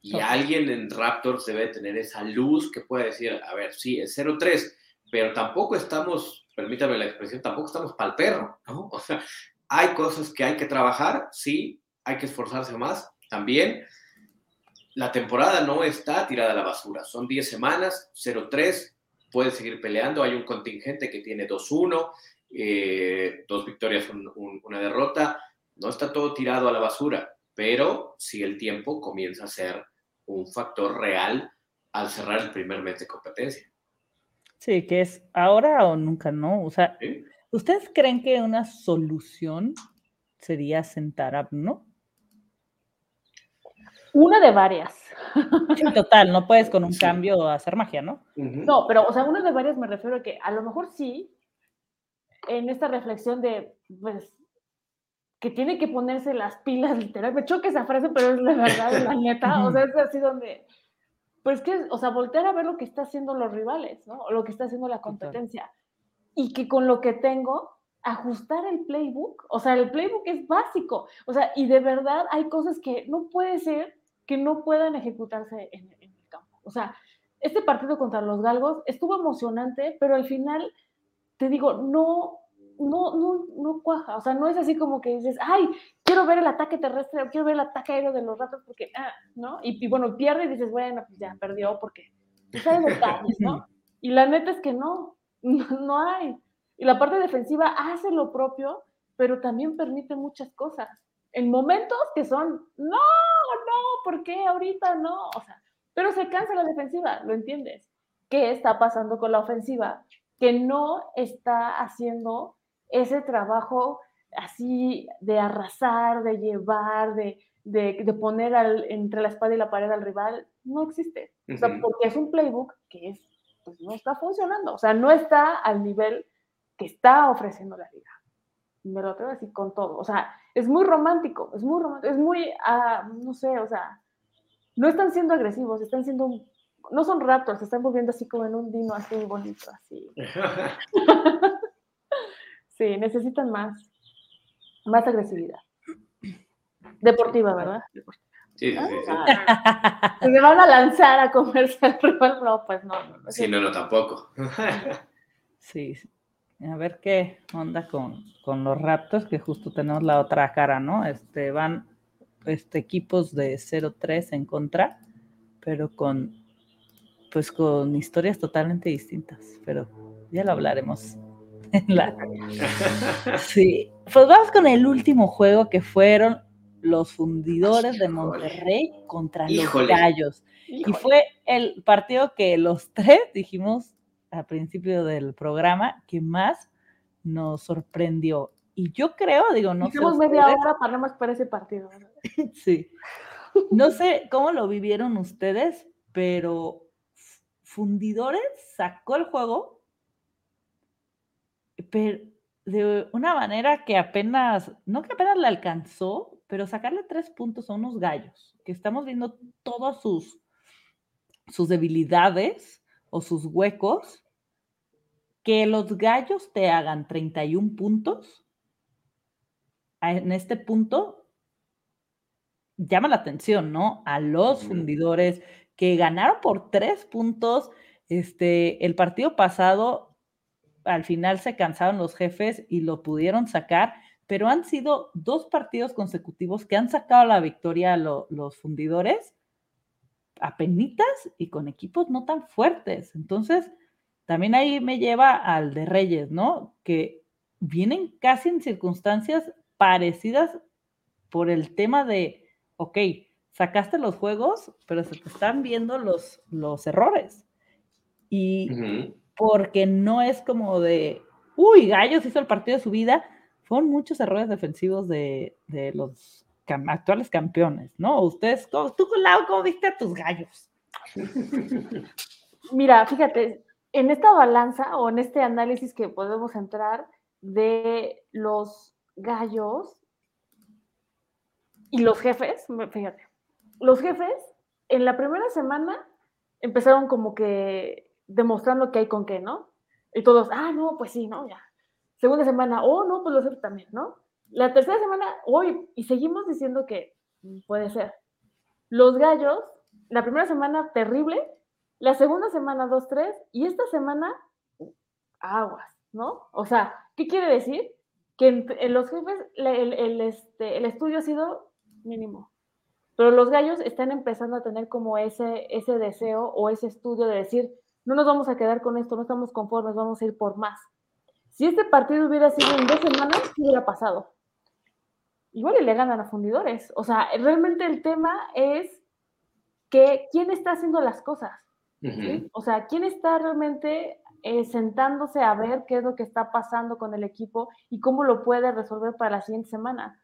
Y alguien en Raptors debe tener esa luz que puede decir, a ver, sí, es 0-3, pero tampoco estamos, permítame la expresión, tampoco estamos para el perro, ¿no? O sea, hay cosas que hay que trabajar, sí, hay que esforzarse más, también. La temporada no está tirada a la basura, son 10 semanas, 0-3, puede seguir peleando, hay un contingente que tiene 2-1, eh, dos victorias, una derrota. No está todo tirado a la basura, pero si el tiempo comienza a ser un factor real al cerrar el primer mes de competencia. Sí, que es ahora o nunca, ¿no? O sea, ¿ustedes creen que una solución sería sentar a no? Una de varias. En total, no puedes con un cambio hacer magia, ¿no? No, pero, o sea, una de varias me refiero a que a lo mejor sí, en esta reflexión de, pues, que tiene que ponerse las pilas, literal. Me choca esa frase, pero es la verdad, la neta. O sea, es así donde, pues que, o sea, voltear a ver lo que está haciendo los rivales, ¿no? O lo que está haciendo la competencia. Y que con lo que tengo, ajustar el playbook. O sea, el playbook es básico. O sea, y de verdad hay cosas que no puede ser que no puedan ejecutarse en, el campo. O sea, este partido contra los Galgos estuvo emocionante, pero al final, te digo, no, no, no, no cuaja. O sea, no es así como que dices, ay, quiero ver el ataque terrestre, quiero ver el ataque aéreo de los ratos, porque, ah, ¿no? Y, bueno, pierde y dices, bueno, pues ya perdió porque está de detalles, ¿no? Y la neta es que no, no hay. Y la parte defensiva hace lo propio, pero también permite muchas cosas. En momentos que son, no, no, ¿por qué ahorita no? O sea, pero se cansa la defensiva, ¿lo entiendes? ¿Qué está pasando con la ofensiva? Que no está haciendo ese trabajo así de arrasar, de llevar, de, de, poner entre la espada y la pared al rival, no existe. O sea, porque es un playbook que es, pues no está funcionando. O sea, no está al nivel que está ofreciendo la liga. Me lo tengo así con todo. O sea, es muy romántico, es muy romántico, es muy, ah, no sé, o sea, no están siendo agresivos, están siendo, no son raptors, se están volviendo así como en un dino así bonito, así. sí, necesitan más, más agresividad. Deportiva, ¿verdad? Sí, sí, sí. Ah, se van a lanzar a comerse al rival, no, pues no. no, sí, no, no, tampoco. sí, a ver qué onda con, con, los Raptors, que justo tenemos la otra cara, ¿no? Este, van este, equipos de 0-3 en contra, pero con, pues con historias totalmente distintas, pero ya lo hablaremos. En la... Sí, pues vamos con el último juego que fueron los fundidores de Monterrey contra los Gallos. Y fue el partido que los tres dijimos, al principio del programa que más nos sorprendió. Y yo creo, digo, no Hicimos media hora para más para ese partido. sí. No sé cómo lo vivieron ustedes, pero Fundidores sacó el juego, pero de una manera que apenas, no que apenas le alcanzó, pero sacarle tres puntos a unos gallos, que estamos viendo todas sus, sus debilidades o sus huecos, que los gallos te hagan 31 puntos, en este punto llama la atención, ¿no? A los fundidores que ganaron por tres puntos. Este, el partido pasado, al final se cansaron los jefes y lo pudieron sacar, pero han sido dos partidos consecutivos que han sacado la victoria a los fundidores a penitas y con equipos no tan fuertes. Entonces, también ahí me lleva al de Reyes, ¿no? Que vienen casi en circunstancias parecidas por el tema de, ok, sacaste los juegos, pero se te están viendo los, los errores. Y porque no es como de, uy, Gallos hizo el partido de su vida, fueron muchos errores defensivos de, de los actuales campeones, ¿no? Ustedes, tú, Lau, ¿cómo viste a tus gallos? Mira, fíjate, en esta balanza o en este análisis que podemos entrar de los gallos y los jefes, fíjate, los jefes en la primera semana empezaron como que demostrando que hay con qué, ¿no? Y todos, ah, no, pues sí, ¿no? Ya. Segunda semana, oh, no, pues los jefes también, ¿no? La tercera semana, hoy, y seguimos diciendo que puede ser. Los gallos, la primera semana terrible, la segunda semana 2-3 y esta semana aguas, ¿no? O sea, ¿qué quiere decir? Que en, los jefes el, este, el estudio ha sido mínimo, pero los gallos están empezando a tener como ese, ese deseo o ese estudio de decir, no nos vamos a quedar con esto, no estamos conformes, vamos a ir por más. Si este partido hubiera sido en dos semanas, ¿qué hubiera pasado? Igual y le ganan a fundidores. O sea, realmente el tema es que quién está haciendo las cosas. O sea, quién está realmente eh, sentándose a ver qué es lo que está pasando con el equipo y cómo lo puede resolver para la siguiente semana.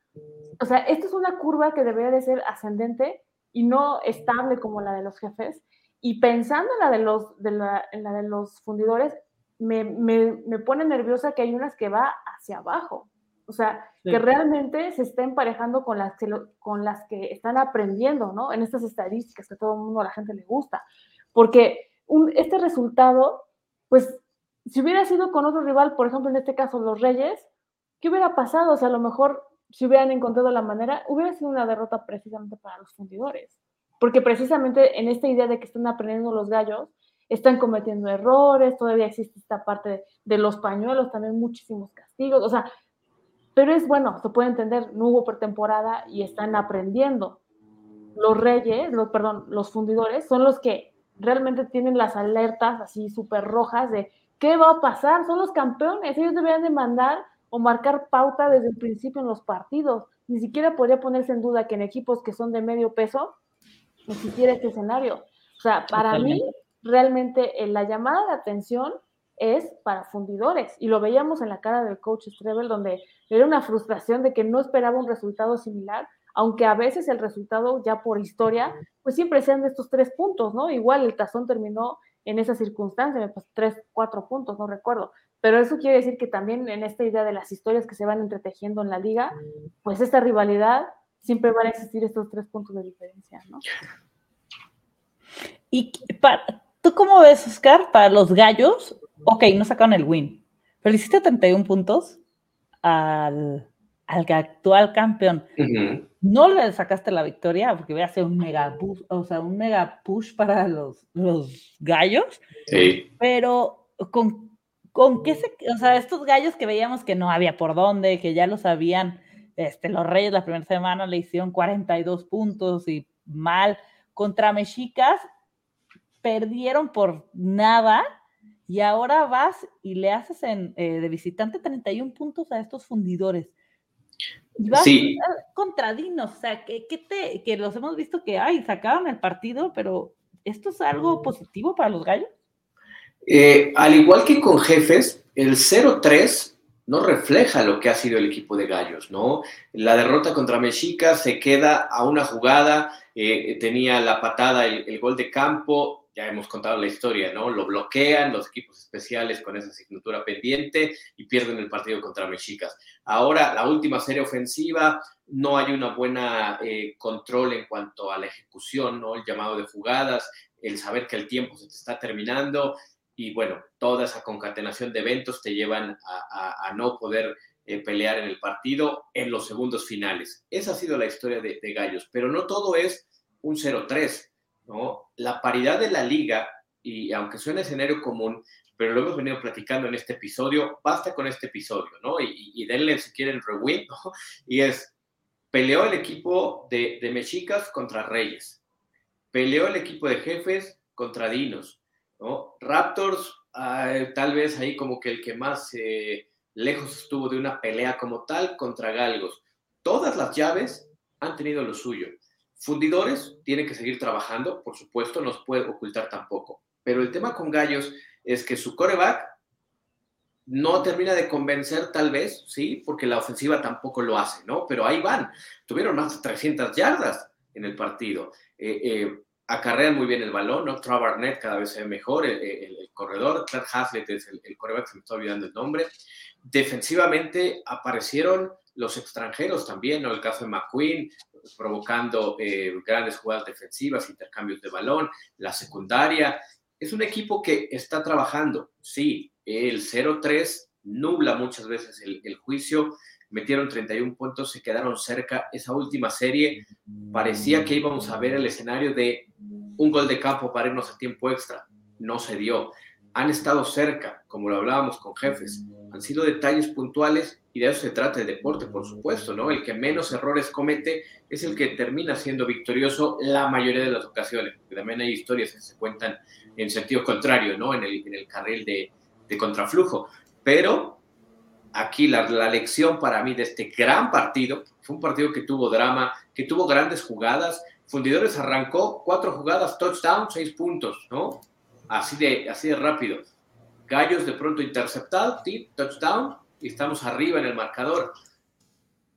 O sea, esto es una curva que debería de ser ascendente y no estable como la de los jefes. Y pensando en la de los, de la, en la de los fundidores, me, me, me, pone nerviosa que hay unas que va hacia abajo. O sea, que realmente se está emparejando con las, que con las que están aprendiendo, ¿no? En estas estadísticas que a todo el mundo, a la gente le gusta. Porque un, este resultado, pues, si hubiera sido con otro rival, por ejemplo, en este caso los Reyes, ¿qué hubiera pasado? O sea, a lo mejor si hubieran encontrado la manera, hubiera sido una derrota precisamente para los fundidores. Porque precisamente en esta idea de que están aprendiendo los gallos, están cometiendo errores, todavía existe esta parte de, los pañuelos, también muchísimos castigos, o sea, pero es bueno, se puede entender, no hubo pretemporada y están aprendiendo. Los reyes, los, perdón, los fundidores son los que realmente tienen las alertas así súper rojas de qué va a pasar, son los campeones, ellos deberían de mandar o marcar pauta desde el principio en los partidos. Ni siquiera podría ponerse en duda que en equipos que son de medio peso existiera este escenario. O sea, para mí, realmente eh, la llamada de atención es para fundidores. Y lo veíamos en la cara del coach Strebel, donde era una frustración de que no esperaba un resultado similar, aunque a veces el resultado ya por historia, pues siempre sean de estos tres puntos, ¿no? Igual el tazón terminó en esa circunstancia, pues tres, cuatro puntos, no recuerdo. Pero eso quiere decir que también en esta idea de las historias que se van entretejiendo en la liga, pues esta rivalidad siempre van a existir estos tres puntos de diferencia, ¿no? Y para, ¿Tú cómo ves, Oscar, para los gallos? Ok, no sacaron el win, pero hiciste 31 puntos al, al actual campeón. No le sacaste la victoria porque voy a hacer un mega push, o sea, un mega push para los, los gallos. Sí. Pero con, con qué se, o sea, estos gallos que veíamos que no había por dónde, que ya lo sabían, este, los Reyes la primera semana le hicieron 42 puntos y mal contra Mexicas perdieron por nada y ahora vas y le haces en, eh, de visitante 31 puntos a estos fundidores. Y vas sí. contra Dinos, o sea, que, que, te, que los hemos visto que, ay, sacaron el partido, pero ¿esto es algo positivo para los gallos? Eh, al igual que con jefes, el 0-3 no refleja lo que ha sido el equipo de gallos, ¿no? La derrota contra Mexica se queda a una jugada, eh, tenía la patada, el, gol de campo, ya hemos contado la historia, ¿no? Lo bloquean los equipos especiales con esa asignatura pendiente y pierden el partido contra Mexicas. Ahora, la última serie ofensiva, no hay una buena eh, control en cuanto a la ejecución, ¿no? El llamado de jugadas, el saber que el tiempo se te está terminando y bueno, toda esa concatenación de eventos te llevan a, no poder eh, pelear en el partido en los segundos finales. Esa ha sido la historia de, de Gallos, pero no todo es un 0-3 ¿no? La paridad de la liga, y aunque suene escenario común, pero lo hemos venido platicando en este episodio, basta con este episodio, ¿no? Y, y denle si quieren rewind, ¿no? Y es, peleó el equipo de, de Mexicas contra Reyes, peleó el equipo de Jefes contra Dinos, ¿no? Raptors, tal vez ahí como que el que más eh, lejos estuvo de una pelea como tal contra Galgos. Todas las llaves han tenido lo suyo. Fundidores tienen que seguir trabajando, por supuesto, no puede ocultar tampoco. Pero el tema con Gallos es que su coreback no termina de convencer tal vez, sí, porque la ofensiva tampoco lo hace, ¿no? Pero ahí van. Tuvieron más de 300 yardas en el partido. Eh, eh, acarrean muy bien el balón, ¿no? Trevor Barnett cada vez se ve mejor, el, el, el corredor, Clark Haslett es el, el coreback, se me está olvidando el nombre. Defensivamente aparecieron los extranjeros también, ¿no? El caso de McQueen, provocando eh, grandes jugadas defensivas, intercambios de balón, la secundaria. Es un equipo que está trabajando, sí, el 0-3 nubla muchas veces el, el, juicio, metieron 31 puntos, se quedaron cerca. Esa última serie parecía que íbamos a ver el escenario de un gol de campo para irnos a tiempo extra, no se dio. Han estado cerca, como lo hablábamos con jefes, han sido detalles puntuales y de eso se trata el deporte, por supuesto, ¿no? El que menos errores comete es el que termina siendo victorioso la mayoría de las ocasiones, porque también hay historias que se cuentan en sentido contrario, ¿no? En el, en el carril de, de contraflujo. Pero aquí la, la, lección para mí de este gran partido, fue un partido que tuvo drama, que tuvo grandes jugadas. Fundidores arrancó cuatro jugadas, touchdown, seis puntos, ¿no? Así de, así de rápido. Gallos de pronto interceptado, tip, touchdown, y estamos arriba en el marcador.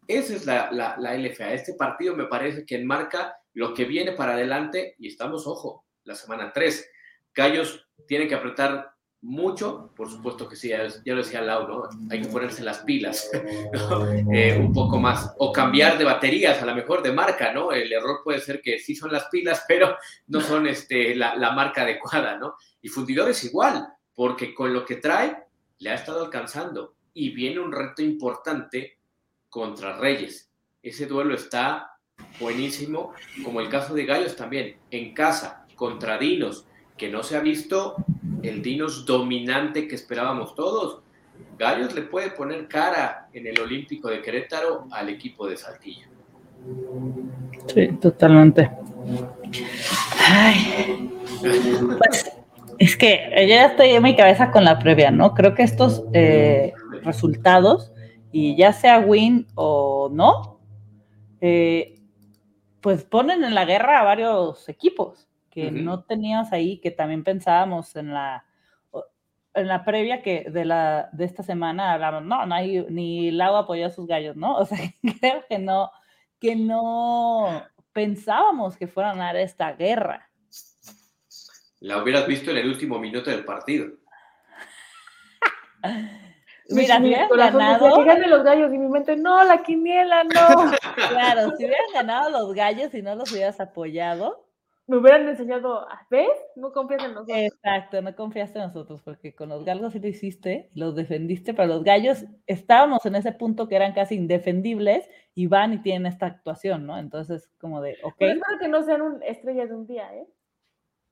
Esa es la, la, la LFA. Este partido me parece que enmarca lo que viene para adelante y estamos, ojo, la semana 3. Gallos tienen que apretar mucho, por supuesto que sí, ya, lo decía Lau, ¿no? Hay que ponerse las pilas eh, un poco más, o cambiar de baterías, a lo mejor de marca, ¿no? El error puede ser que sí son las pilas, pero no son este, la, la marca adecuada, ¿no? Y fundidores igual, porque con lo que trae le ha estado alcanzando y viene un reto importante contra Reyes. Ese duelo está buenísimo, como el caso de Gallos también, en casa, contra Dinos, que no se ha visto el Dinos dominante que esperábamos todos. Gallos le puede poner cara en el Olímpico de Querétaro al equipo de Saltillo. Sí, totalmente. Ay. Pues, es que yo ya estoy en mi cabeza con la previa, ¿no? Creo que estos eh, resultados, y ya sea win o no, eh, pues ponen en la guerra a varios equipos que no teníamos ahí, que también pensábamos en la, en la previa que de, la, de esta semana hablamos, no, no hay, ni Lau apoyó a sus gallos, ¿no? O sea, creo que no, que no pensábamos que fueran a dar esta guerra. La hubieras visto en el último minuto del partido. Mira, si hubieran ganado. Que ganen los gallos y mi mente, no, la quiniela, no. claro, si hubieran ganado los gallos y no los hubieras apoyado, me hubieran enseñado, ¿ves? No confías en nosotros. Exacto, no confiaste en nosotros, porque con los galgos sí lo hiciste, los defendiste, pero los gallos estábamos en ese punto que eran casi indefendibles y van y tienen esta actuación, ¿no? Entonces, como de, ok. Pero espero que no sean un estrellas de un día, ¿eh?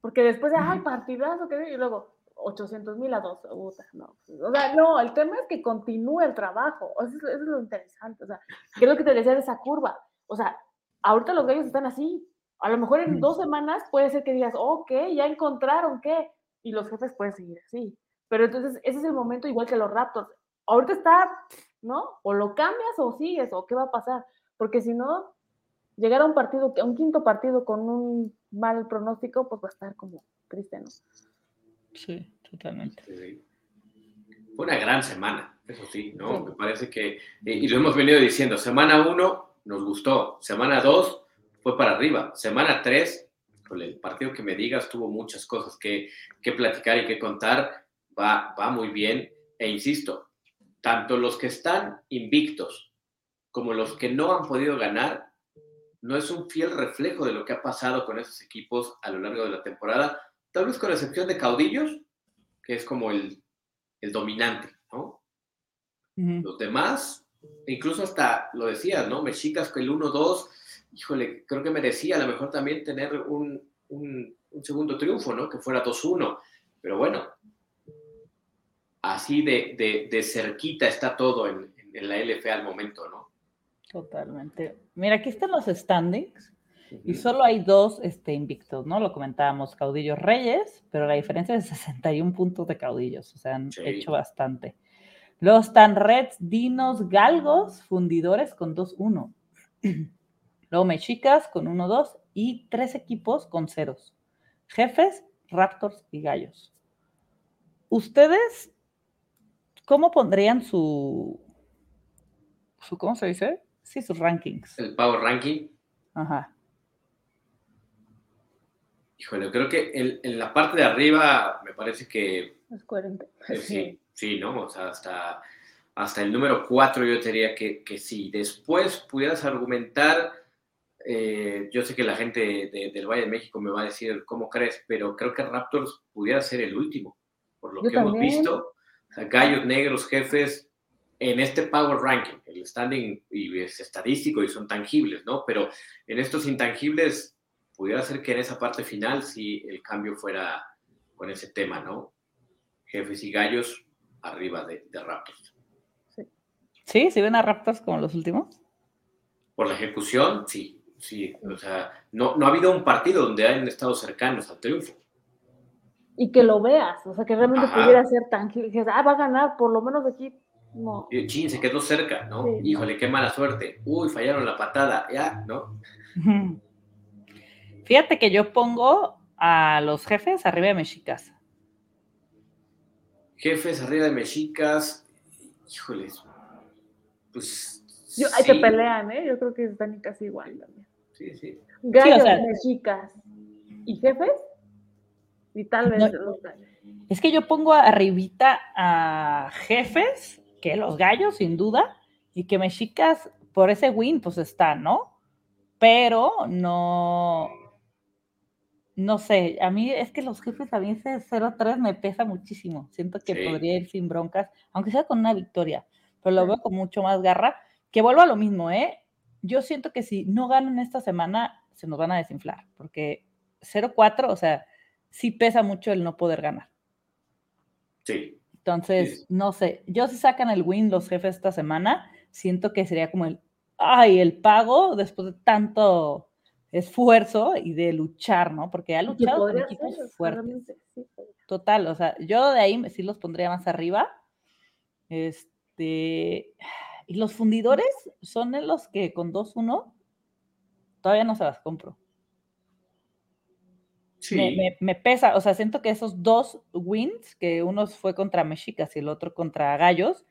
Porque después de, ay, partidazo, que y luego 800 mil a dos, puta, no. O sea, no, el tema es que continúe el trabajo, eso es, eso es lo interesante, o sea, que es lo que te decía de esa curva, o sea, ahorita los gallos están así, a lo mejor en dos semanas puede ser que digas, ok, ya encontraron qué, y los jefes pueden seguir así. Pero entonces ese es el momento igual que los Raptors. Ahorita está, ¿no? O lo cambias o sigues, o qué va a pasar. Porque si no, llegar a un partido, a un quinto partido con un mal pronóstico, pues va a estar como triste, ¿no? Sí, totalmente. Fue una gran semana, eso sí, ¿no? Me parece que, y lo hemos venido diciendo, semana uno nos gustó, semana dos fue para arriba. Semana 3, con el partido que me digas, tuvo muchas cosas que, que platicar y que contar. Va, va muy bien. E insisto, tanto los que están invictos como los que no han podido ganar, no es un fiel reflejo de lo que ha pasado con esos equipos a lo largo de la temporada, tal vez con excepción de Caudillos, que es como el, el dominante, ¿no? Los demás, incluso hasta lo decías, ¿no? Mexicas con el 1-2 híjole, creo que merecía a lo mejor también tener un, un, segundo triunfo, ¿no? Que fuera 2-1. Pero bueno, así de, de, de, cerquita está todo en, en, la LFA al momento, ¿no? Totalmente. Mira, aquí están los standings. Y solo hay dos este, invictos, ¿no? Lo comentábamos, Caudillos Reyes, pero la diferencia es 61 puntos de caudillos, o sea, han hecho bastante. Los están Reds, Dinos, Galgos, Fundidores con 2-1. Luego Mexicas con 1-2 y tres equipos con ceros. Jefes, Raptors y Gallos. ¿Ustedes cómo pondrían su, su ¿cómo se dice? Sí, sus rankings. El Power Ranking. Ajá. Híjole, creo que en, la parte de arriba me parece que... Es coherente. Eh, sí, sí, ¿no? O sea, hasta, hasta el número 4 yo diría que, que sí. Después pudieras argumentar eh, yo sé que la gente del Valle de México me va a decir cómo crees, pero creo que Raptors pudiera ser el último, por lo que hemos visto. gallos negros, jefes, en este Power Ranking, el standing y es estadístico y son tangibles, ¿no? Pero en estos intangibles, pudiera ser que en esa parte final si el cambio fuera con ese tema, ¿no? Jefes y gallos arriba de, de Raptors. Sí, ¿sí ven a Raptors como los últimos? Por la ejecución, sí. Sí, o sea, no, no ha habido un partido donde hayan estado cercanos al triunfo. Y que lo veas, o sea, que realmente pudiera ser tangible, que ah, va a ganar, por lo menos aquí No. Chin, se quedó cerca, ¿no? Híjole, qué mala suerte. Uy, fallaron la patada, ya, ¿no? Fíjate que yo pongo a los jefes arriba de Mexicas. Jefes arriba de Mexicas, híjoles, pues. Yo, ahí te pelean, ¿eh? Yo creo que están casi igual también. Sí, sí. Gallos, Mexicas y jefes, y tal vez los Es que yo pongo arribita a jefes, que los gallos, sin duda, y que Mexicas, por ese win, pues está, ¿no? Pero no, no sé, a mí es que los jefes a mí ese 0-3 me pesa muchísimo. Siento que podría ir sin broncas, aunque sea con una victoria, pero lo veo con mucho más garra. Que vuelvo a lo mismo, ¿eh? Yo siento que si no ganan esta semana, se nos van a desinflar, porque 0-4, o sea, sí pesa mucho el no poder ganar. Sí. Entonces, no sé, yo si sacan el win los jefes esta semana, siento que sería como el, ay, el pago después de tanto esfuerzo y de luchar, ¿no? Porque ha luchado con equipos fuertes. Total, o sea, yo de ahí sí los pondría más arriba. Este, y los fundidores son los que con 2-1 todavía no se las compro. Sí. Me, pesa, o sea, siento que esos dos wins, que uno fue contra Mexicas y el otro contra Gallos,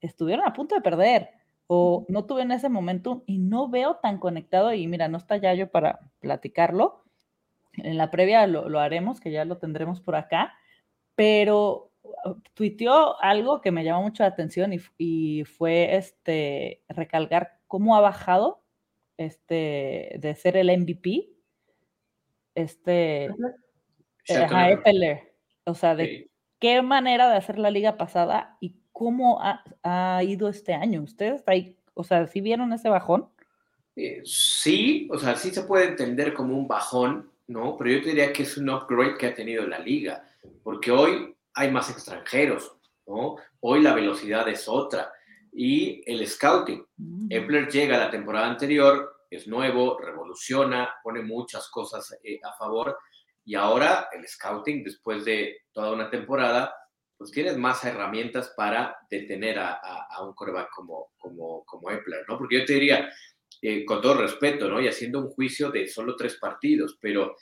estuvieron a punto de perder o no tuve en ese momento y no veo tan conectado y mira, no está Yayo para platicarlo. En la previa lo, haremos, que ya lo tendremos por acá, pero tuiteó algo que me llamó mucho la atención y, fue este recalcar cómo ha bajado este de ser el MVP este Epeler, o sea, de qué manera de hacer la liga pasada y cómo ha, ido este año. ¿Ustedes ahí, o sea, sí vieron ese bajón? Eh, sí, o sea, sí se puede entender como un bajón, ¿no? Pero yo te diría que es un upgrade que ha tenido la liga, porque hoy hay más extranjeros, ¿no? Hoy la velocidad es otra. Y el scouting. Mm. Epler llega a la temporada anterior, es nuevo, revoluciona, pone muchas cosas eh, a favor. Y ahora el scouting, después de toda una temporada, pues tienes más herramientas para detener a, un coreback como, como, como Epler, ¿no? Porque yo te diría, eh, con todo respeto, ¿no? Y haciendo un juicio de solo tres partidos, pero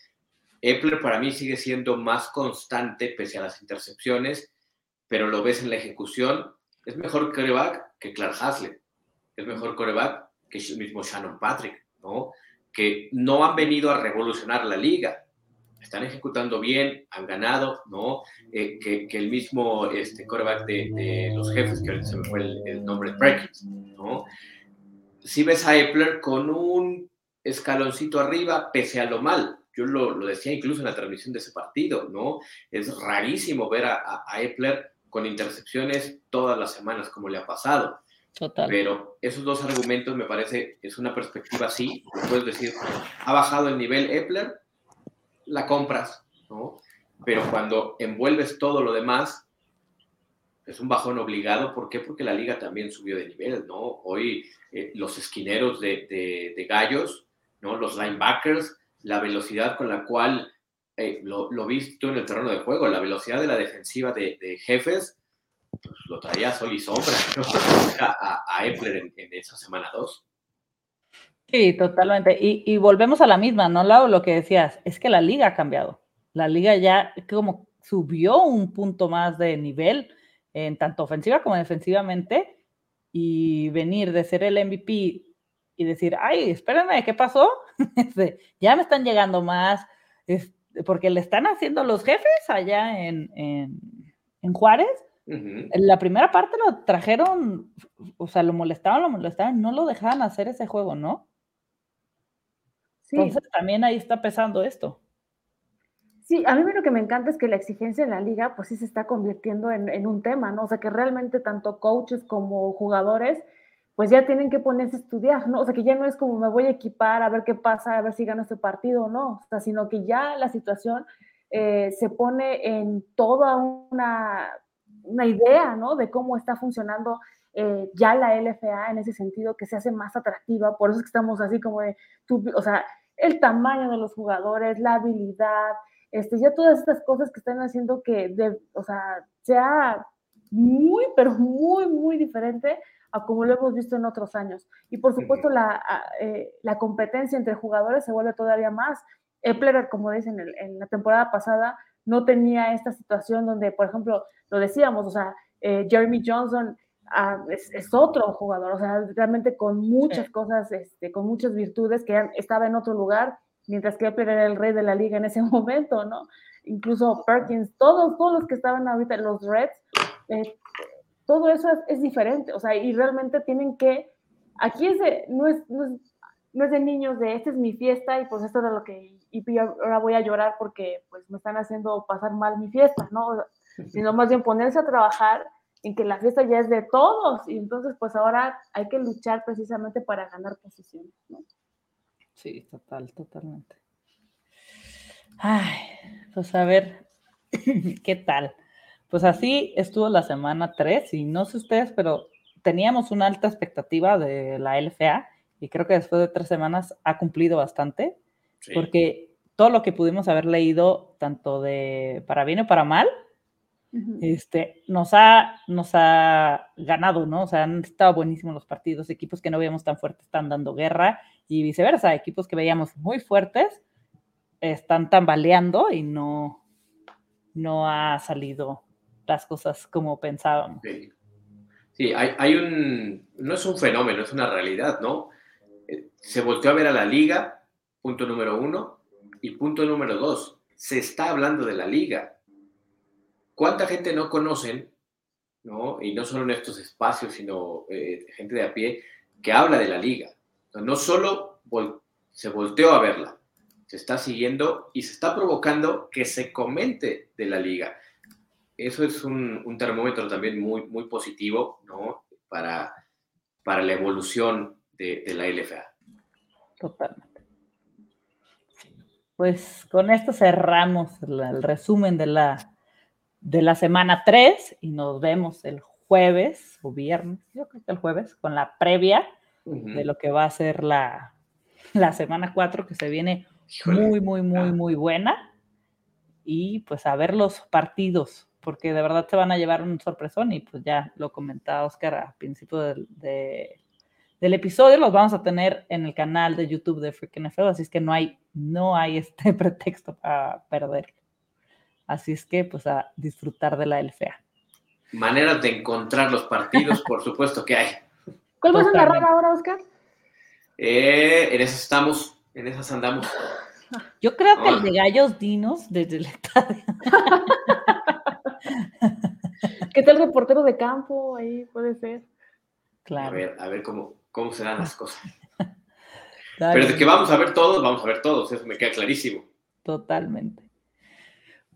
Epler para mí sigue siendo más constante pese a las intercepciones, pero lo ves en la ejecución, es mejor coreback que Clark Haslett, es mejor coreback que el mismo Shannon Patrick, ¿no? Que no han venido a revolucionar la liga, están ejecutando bien, han ganado, ¿no? Eh, que, el mismo este, quarterback de, los jefes, que ahorita se me fue el, nombre, Perkins, ¿no? Si ves a Epler con un escaloncito arriba, pese a lo mal. Yo lo, decía incluso en la transmisión de ese partido, ¿no? Es rarísimo ver a, a, Epler con intercepciones todas las semanas, como le ha pasado. Total. Pero esos dos argumentos me parece, es una perspectiva así, puedes decir, ha bajado el nivel Epler, la compras, ¿no? Pero cuando envuelves todo lo demás, es un bajón obligado. ¿Por qué? Porque la liga también subió de nivel, ¿no? Hoy eh, los esquineros de, de, gallos, ¿no? Los linebackers, la velocidad con la cual, eh, lo, lo viste en el terreno de juego, la velocidad de la defensiva de, jefes, pues lo traía sol y sombra ¿no? a, a Epler en, en esa semana 2. Sí, totalmente. Y, volvemos a la misma, ¿no, Lau? Lo que decías, es que la liga ha cambiado. La liga ya como subió un punto más de nivel, en tanto ofensiva como defensivamente, y venir de ser el MVP y decir, ay, espérenme, ¿qué pasó? Este, ya me están llegando más, porque le están haciendo los jefes allá en, Juárez. En la primera parte lo trajeron, o sea, lo molestaban, lo molestaban, no lo dejaban hacer ese juego, ¿no? Entonces también ahí está pesando esto. Sí, a mí lo que me encanta es que la exigencia en la liga, pues sí se está convirtiendo en, un tema, ¿no? O sea, que realmente tanto coaches como jugadores, pues ya tienen que ponerse a estudiar, ¿no? O sea, que ya no es como me voy a equipar a ver qué pasa, a ver si gano este partido o no, o sea, sino que ya la situación eh, se pone en toda una, una idea, ¿no? De cómo está funcionando eh, ya la LFA en ese sentido, que se hace más atractiva, por eso es que estamos así como de, tú, o sea, el tamaño de los jugadores, la habilidad, este, ya todas estas cosas que están haciendo que, de, o sea, sea muy, pero muy, muy diferente a como lo hemos visto en otros años. Y por supuesto la, eh, la competencia entre jugadores se vuelve todavía más. Epler, como dicen, en, en, la temporada pasada no tenía esta situación donde, por ejemplo, lo decíamos, o sea, eh, Jeremy Johnson ah, es, es, otro jugador, o sea, realmente con muchas sí. cosas, este, con muchas virtudes, que estaba en otro lugar, mientras que Epler era el rey de la liga en ese momento, ¿no? Incluso Perkins, todos, todos los que estaban ahorita, los Reds, eh, todo eso es, es, diferente, o sea, y realmente tienen que, aquí es de, no, es, no, es, no es de niños de, esta es mi fiesta y pues esto era lo que, y ahora voy a llorar porque pues me están haciendo pasar mal mi fiesta, ¿no? Sino más bien ponerse a trabajar en que la fiesta ya es de todos y entonces pues ahora hay que luchar precisamente para ganar posiciones, ¿no? Sí, total, totalmente. Ay, pues a ver, ¿qué tal? Pues así estuvo la semana 3 y no sé ustedes, pero teníamos una alta expectativa de la LFA y creo que después de tres semanas ha cumplido bastante, sí. porque todo lo que pudimos haber leído, tanto de para bien o para mal, uh -huh. este, nos, ha, nos ha ganado, ¿no? O sea, han estado buenísimos los partidos, equipos que no veíamos tan fuertes están dando guerra y viceversa, equipos que veíamos muy fuertes están tambaleando y no, no ha salido las cosas como pensábamos. Sí, hay, hay, un, no es un fenómeno, es una realidad, ¿no? Eh, se volteó a ver a la liga, punto número uno, y punto número dos, se está hablando de la liga. ¿Cuánta gente no conocen, ¿no? y no solo en estos espacios, sino eh, gente de a pie, que habla de la liga? No solo se volteó a verla, se está siguiendo y se está provocando que se comente de la liga. Eso es un, un termómetro también muy, muy positivo ¿no? para, para la evolución de, de la LFA. Totalmente. Pues con esto cerramos la, el resumen de la, de la semana 3 y nos vemos el jueves o viernes, yo creo que el jueves, con la previa uh -huh. de lo que va a ser la, la semana 4 que se viene muy, muy, muy, ah. muy buena. Y pues a ver los partidos, porque de verdad se van a llevar un sorpresón y pues ya lo comentaba Oscar al principio de, de, del episodio, los vamos a tener en el canal de YouTube de Freaking NFL, así es que no hay, no hay este pretexto para perder. Así es que pues a disfrutar de la LFA. Maneras de encontrar los partidos, por supuesto que hay. ¿Cuál vas a narrar ahora, Oscar? Eh, en esas estamos, en esas andamos. Yo creo que oh. el de Gallos Dinos desde el estadio. ¿Qué tal reportero de campo? Ahí puede ser. Claro. A ver, a ver cómo, cómo se dan las cosas. Dale. Pero de que vamos a ver todos, vamos a ver todos, eso me queda clarísimo. Totalmente.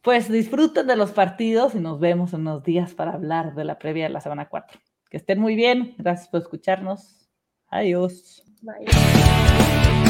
Pues disfruten de los partidos y nos vemos en unos días para hablar de la previa de la semana 4. Que estén muy bien, gracias por escucharnos. Adiós. Bye.